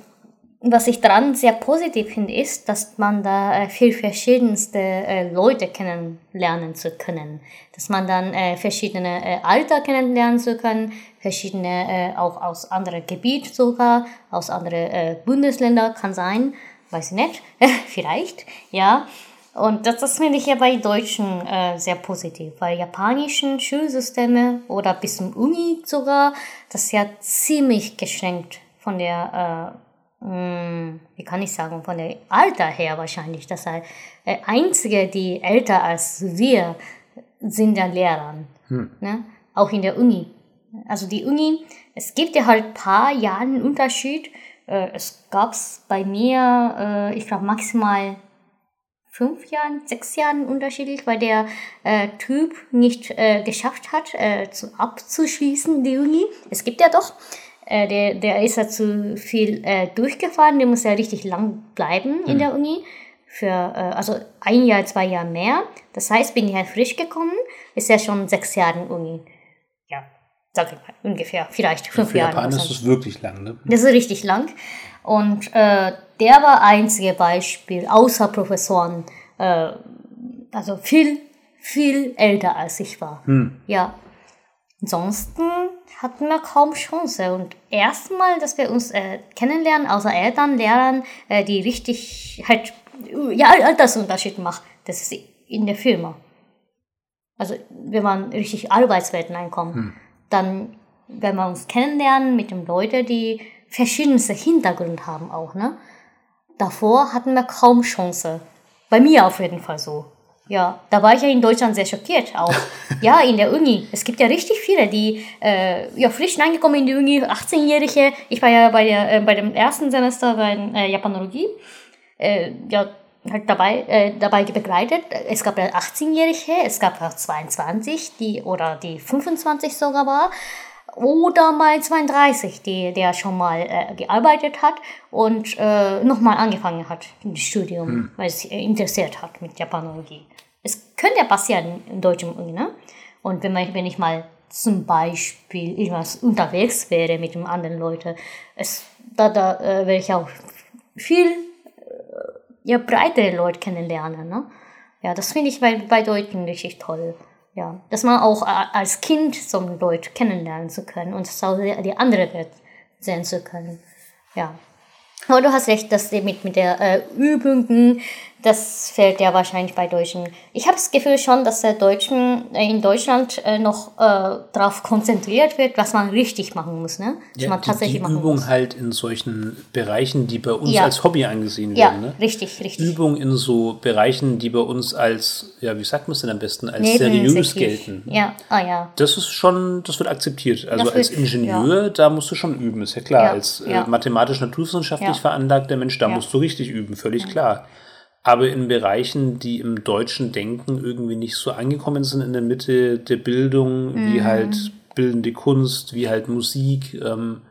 was ich daran sehr positiv finde, ist, dass man da äh, viel verschiedenste äh, Leute kennenlernen zu können. Dass man dann äh, verschiedene äh, Alter kennenlernen zu können, verschiedene äh, auch aus anderen Gebieten sogar, aus anderen äh, Bundesländern kann sein, weiß ich nicht, vielleicht, ja. Und das, das finde ich ja bei Deutschen äh, sehr positiv, weil japanischen Schulsysteme oder bis zum Uni sogar, das ist ja ziemlich geschenkt von der äh, hm, wie kann ich sagen, von der Alter her wahrscheinlich. Das heißt, einzige, die älter als wir sind ja Lehrer. Hm. Ne? Auch in der Uni. Also die Uni, es gibt ja halt paar Jahre einen Unterschied. Äh, es gab es bei mir, äh, ich glaube maximal fünf Jahren, sechs Jahren unterschiedlich, weil der äh, Typ nicht äh, geschafft hat, äh, zu, abzuschließen, die Uni. Es gibt ja doch äh, der, der ist ja zu viel äh, durchgefahren, der muss ja richtig lang bleiben in mhm. der Uni. Für, äh, also ein Jahr, zwei Jahre mehr. Das heißt, bin ich halt frisch gekommen, ist ja schon sechs Jahre in Uni. Ja, sag ich mal, ungefähr, vielleicht fünf Für Jahre. Japan ist es wirklich lang, ne? Das ist richtig lang. Und äh, der war einzige Beispiel, außer Professoren, äh, also viel, viel älter als ich war. Hm. Ja. Ansonsten hatten wir kaum Chance. Und erstmal, dass wir uns äh, kennenlernen, außer Eltern, Lehrern, äh, die richtig halt, ja, Altersunterschied machen, das ist in der Firma. Also, wenn man richtig Arbeitswelten einkommt, hm. dann, wenn wir uns kennenlernen mit den Leuten, die verschiedenste Hintergründe haben auch, ne? Davor hatten wir kaum Chance. Bei mir auf jeden Fall so. Ja, da war ich ja in Deutschland sehr schockiert auch. ja, in der Uni. Es gibt ja richtig viele, die äh, ja, frisch reingekommen in die Uni, 18-Jährige. Ich war ja bei, der, äh, bei dem ersten Semester bei äh, Japanologie. Äh, ja, halt dabei, äh, dabei begleitet. Es gab ja 18-Jährige, es gab auch 22, die oder die 25 sogar war oder mal 32, die, der schon mal äh, gearbeitet hat und äh, nochmal angefangen hat im Studium, hm. weil es interessiert hat mit Japanologie. Es könnte ja passieren in deutschen ne? Und wenn, man, wenn ich mal zum Beispiel irgendwas unterwegs wäre mit den anderen Leuten, es, da, da äh, wäre ich auch viel äh, ja, breitere Leute kennenlernen. Ne? Ja, das finde ich bei, bei Deutschen richtig toll. Ja, dass man auch äh, als Kind so Leute kennenlernen zu können und auch die andere Welt sehen zu können. Ja. Aber du hast recht, dass mit, mit der äh, Übungen das fällt ja wahrscheinlich bei Deutschen. Ich habe das Gefühl schon, dass der Deutschen äh, in Deutschland äh, noch äh, darauf konzentriert wird, was man richtig machen muss, ne? Was ja, man tatsächlich die, die Übung muss. halt in solchen Bereichen, die bei uns ja. als Hobby angesehen werden, ja, ne? richtig, richtig. Übung in so Bereichen, die bei uns als, ja, wie sagt man es denn am besten, als seriös gelten. Ja, ah ja. Das ist schon, das wird akzeptiert. Also als Ingenieur, da musst du schon üben, ist ja klar. als äh, mathematisch-naturwissenschaftlich veranlagter Mensch, da musst du richtig üben, völlig klar aber in Bereichen, die im deutschen Denken irgendwie nicht so angekommen sind in der Mitte der Bildung, mhm. wie halt bildende Kunst, wie halt Musik, ähm,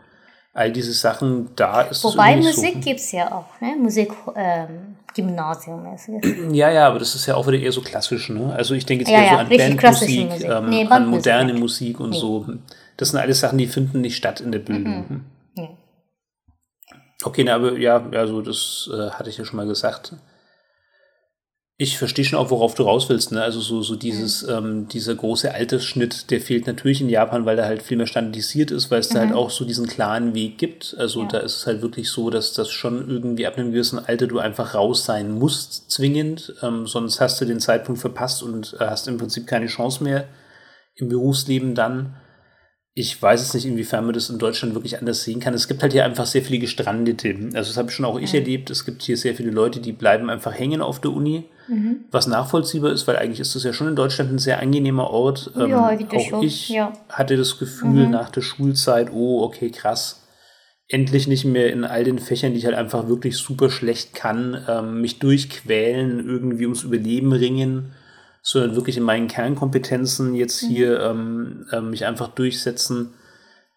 all diese Sachen, da ist Wobei es Musik so. gibt es ja auch, ne? Musik ähm, Gymnasium Ja, ja, aber das ist ja auch wieder eher so klassisch, ne? Also ich denke jetzt ja, eher ja, so an Bandmusik, Musik. Ähm, nee, an moderne ja. Musik und nee. so. Das sind alles Sachen, die finden nicht statt in der Bildung. Mhm. Ja. Okay, na, aber ja, also das äh, hatte ich ja schon mal gesagt. Ich verstehe schon auch, worauf du raus willst. Ne? Also so, so dieses, mhm. ähm, dieser große Altersschnitt, der fehlt natürlich in Japan, weil der halt viel mehr standardisiert ist, weil es mhm. da halt mhm. auch so diesen klaren Weg gibt. Also ja. da ist es halt wirklich so, dass das schon irgendwie ab einem gewissen Alter du einfach raus sein musst, zwingend. Ähm, sonst hast du den Zeitpunkt verpasst und äh, hast im Prinzip keine Chance mehr im Berufsleben dann. Ich weiß es nicht, inwiefern man das in Deutschland wirklich anders sehen kann. Es gibt halt hier einfach sehr viele Gestrandete. Also das habe schon auch ich ja. erlebt. Es gibt hier sehr viele Leute, die bleiben einfach hängen auf der Uni Mhm. Was nachvollziehbar ist, weil eigentlich ist das ja schon in Deutschland ein sehr angenehmer Ort. Ähm, ja, auch schon. ich ja. hatte das Gefühl mhm. nach der Schulzeit, oh, okay, krass. Endlich nicht mehr in all den Fächern, die ich halt einfach wirklich super schlecht kann, ähm, mich durchquälen, irgendwie ums Überleben ringen, sondern wirklich in meinen Kernkompetenzen jetzt mhm. hier ähm, äh, mich einfach durchsetzen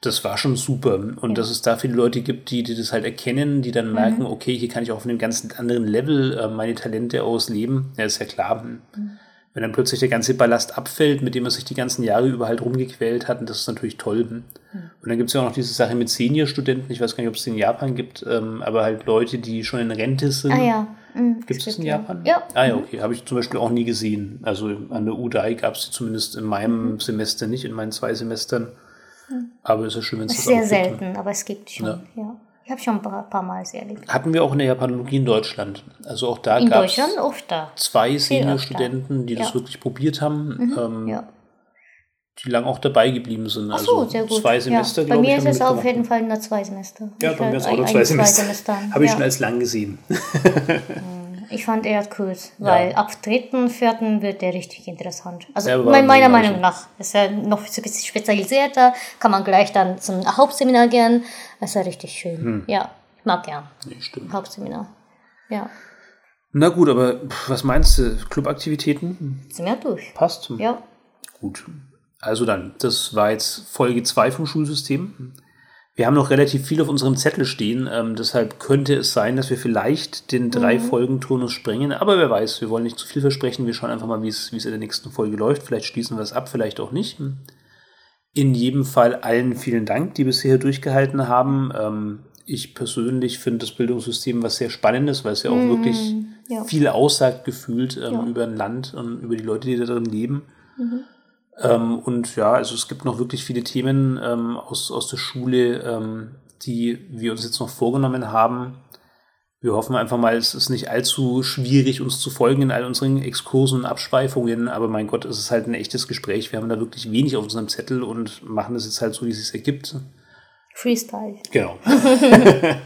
das war schon super. Und ja. dass es da viele Leute gibt, die, die das halt erkennen, die dann merken, mhm. okay, hier kann ich auf einem ganz anderen Level äh, meine Talente ausleben. Ja, ist ja klar. Mhm. Wenn dann plötzlich der ganze Ballast abfällt, mit dem man sich die ganzen Jahre über halt rumgequält hat, das ist natürlich toll. Mhm. Und dann gibt es ja auch noch diese Sache mit Senior-Studenten, ich weiß gar nicht, ob es in Japan gibt, ähm, aber halt Leute, die schon in Rente sind. Ah ja. Mhm, gibt es in Japan? Ja. Ah ja, okay. Habe ich zum Beispiel auch nie gesehen. Also an der UDAI gab es sie zumindest in meinem mhm. Semester nicht, in meinen zwei Semestern. Aber es ist schön, wenn es das Sehr selten, gibt. aber es gibt schon, ja. ja. Ich habe schon ein paar, paar Mal erlebt. Hatten wir auch in der Japanologie in Deutschland. Also auch da gab es zwei Senior-Studenten, die ja. das wirklich probiert haben. Mhm, ähm, ja. Die lang auch dabei geblieben sind. Ach so, also sehr gut. Zwei Semester, ja. Bei mir ich, ist es auf jeden Fall nur zwei Semester. Ja, bei mir ist es auch nur zwei Semester. Semester. Habe ich schon als lang gesehen. Ich fand eher kurz, weil ab dritten, vierten wird der richtig interessant. Also ja, meiner Meinung nach ist er noch so ein bisschen spezialisierter, kann man gleich dann zum Hauptseminar gehen. Das ist ja richtig schön. Hm. Ja, ich mag gern. Nee, stimmt. Hauptseminar. Ja. Na gut, aber was meinst du? Clubaktivitäten? Sind wir durch. Passt. Ja. Gut. Also dann, das war jetzt Folge 2 vom Schulsystem. Wir haben noch relativ viel auf unserem Zettel stehen, ähm, deshalb könnte es sein, dass wir vielleicht den drei mhm. Folgen Turnus sprengen, aber wer weiß, wir wollen nicht zu viel versprechen, wir schauen einfach mal, wie es in der nächsten Folge läuft. Vielleicht schließen wir es ab, vielleicht auch nicht. In jedem Fall allen vielen Dank, die bisher durchgehalten haben. Ähm, ich persönlich finde das Bildungssystem was sehr Spannendes, weil es ja auch mhm. wirklich ja. viel aussagt gefühlt ähm, ja. über ein Land und über die Leute, die da drin leben. Mhm. Ähm, und ja, also es gibt noch wirklich viele Themen ähm, aus, aus der Schule, ähm, die wir uns jetzt noch vorgenommen haben. Wir hoffen einfach mal, es ist nicht allzu schwierig, uns zu folgen in all unseren Exkursen und Abschweifungen, aber mein Gott, es ist halt ein echtes Gespräch. Wir haben da wirklich wenig auf unserem Zettel und machen das jetzt halt so, wie es sich ergibt. Freestyle. Genau.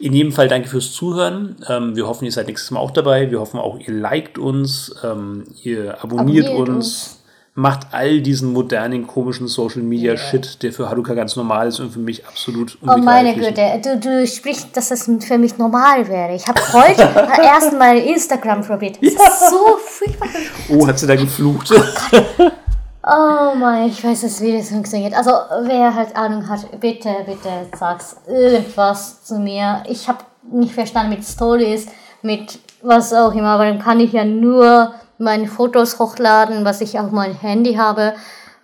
In jedem Fall danke fürs Zuhören. Ähm, wir hoffen, ihr seid nächstes Mal auch dabei. Wir hoffen auch, ihr liked uns, ähm, ihr abonniert, abonniert uns. uns macht all diesen modernen, komischen Social Media Shit, der für Haruka ganz normal ist und für mich absolut Oh meine Güte, du, du sprichst, dass das für mich normal wäre. Ich habe heute erst mal Instagram probiert. Das ja. ist so furchtbar. Oh, hat sie da geflucht? Oh mein, ich weiß nicht, wie das funktioniert. Also, wer halt Ahnung hat, bitte, bitte sag's irgendwas zu mir. Ich habe nicht verstanden mit Stories, mit was auch immer, aber dann kann ich ja nur meine Fotos hochladen, was ich auf mein Handy habe.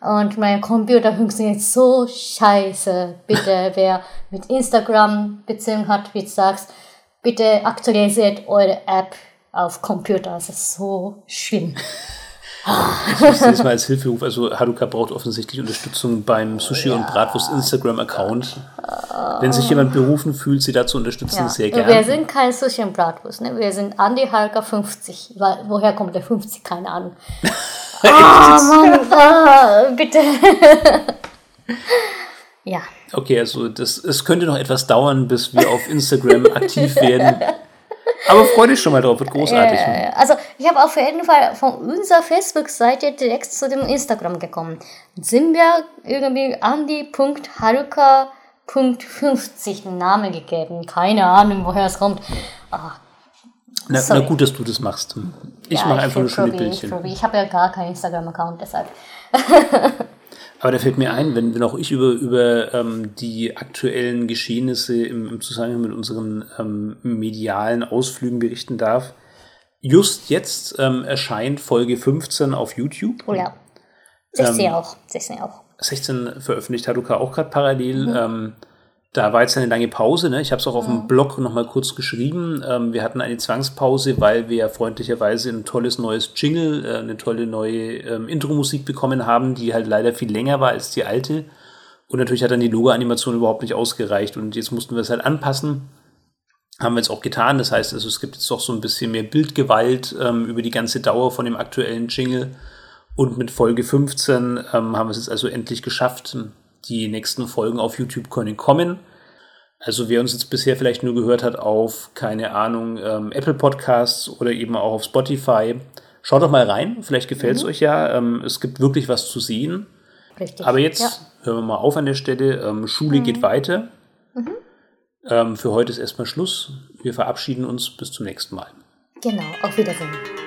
Und mein Computer funktioniert so scheiße. Bitte, wer mit Instagram Beziehung hat, wie du sagst, bitte aktualisiert eure App auf Computer. Das ist so schlimm. Ich muss das mal als Hilferuf. Also Haruka braucht offensichtlich Unterstützung beim Sushi und Bratwurst Instagram-Account. Wenn sich jemand berufen fühlt, sie dazu unterstützen, Ja. sehr Wir gerne. sind kein Sushi und Bratwurst, ne? Wir sind Andi Halka 50. Weil, woher kommt der 50? Keine Ahnung. Ah, Mann, ah, bitte. ja. Okay, also das, es könnte noch etwas dauern, bis wir auf Instagram aktiv werden. Aber freu dich schon mal drauf, wird großartig. Äh, Also ich habe auf jeden Fall von unserer Facebook-Seite direkt zu dem Instagram gekommen. Sind wir irgendwie andi.haruka.50 einen Namen gegeben. Keine Ahnung, woher es kommt. Ah, Na, na gut, dass du das machst. Ich ja, mache einfach nur schöne Bildchen. probier. Ich habe ja gar keinen Instagram-Account, deshalb. Aber da fällt mir ein, wenn, wenn auch ich über, über ähm, die aktuellen Geschehnisse im, im Zusammenhang mit unseren ähm, medialen Ausflügen berichten darf. Just jetzt ähm, erscheint Folge 15 auf YouTube. Oh ja. 16 Ähm, auch. 16 auch. 16 veröffentlicht Haruka auch gerade parallel. Mhm. Da war jetzt eine lange Pause. Ne? Ich habe es auch auf dem Blog nochmal kurz geschrieben. Ähm, wir hatten eine Zwangspause, weil wir freundlicherweise ein tolles neues Jingle, äh, eine tolle neue ähm, Intro-Musik bekommen haben, die halt leider viel länger war als die alte. Und natürlich hat dann die Logo-Animation überhaupt nicht ausgereicht. Und jetzt mussten wir es halt anpassen. Haben wir jetzt auch getan. Das heißt, also, es gibt jetzt doch so ein bisschen mehr Bildgewalt ähm, über die ganze Dauer von dem aktuellen Jingle. Und mit Folge 15 ähm, haben wir es jetzt also endlich geschafft. Die nächsten Folgen auf YouTube können kommen. Also wer uns jetzt bisher vielleicht nur gehört hat auf, keine Ahnung, ähm, Apple Podcasts oder eben auch auf Spotify, schaut doch mal rein. Vielleicht gefällt es euch ja. Ähm, es gibt wirklich was zu sehen. Richtig. Aber jetzt Ja. hören wir mal auf an der Stelle. Ähm, Schule geht weiter. Ähm, für heute ist erstmal Schluss. Wir verabschieden uns. Bis zum nächsten Mal. Genau. Auf Wiedersehen.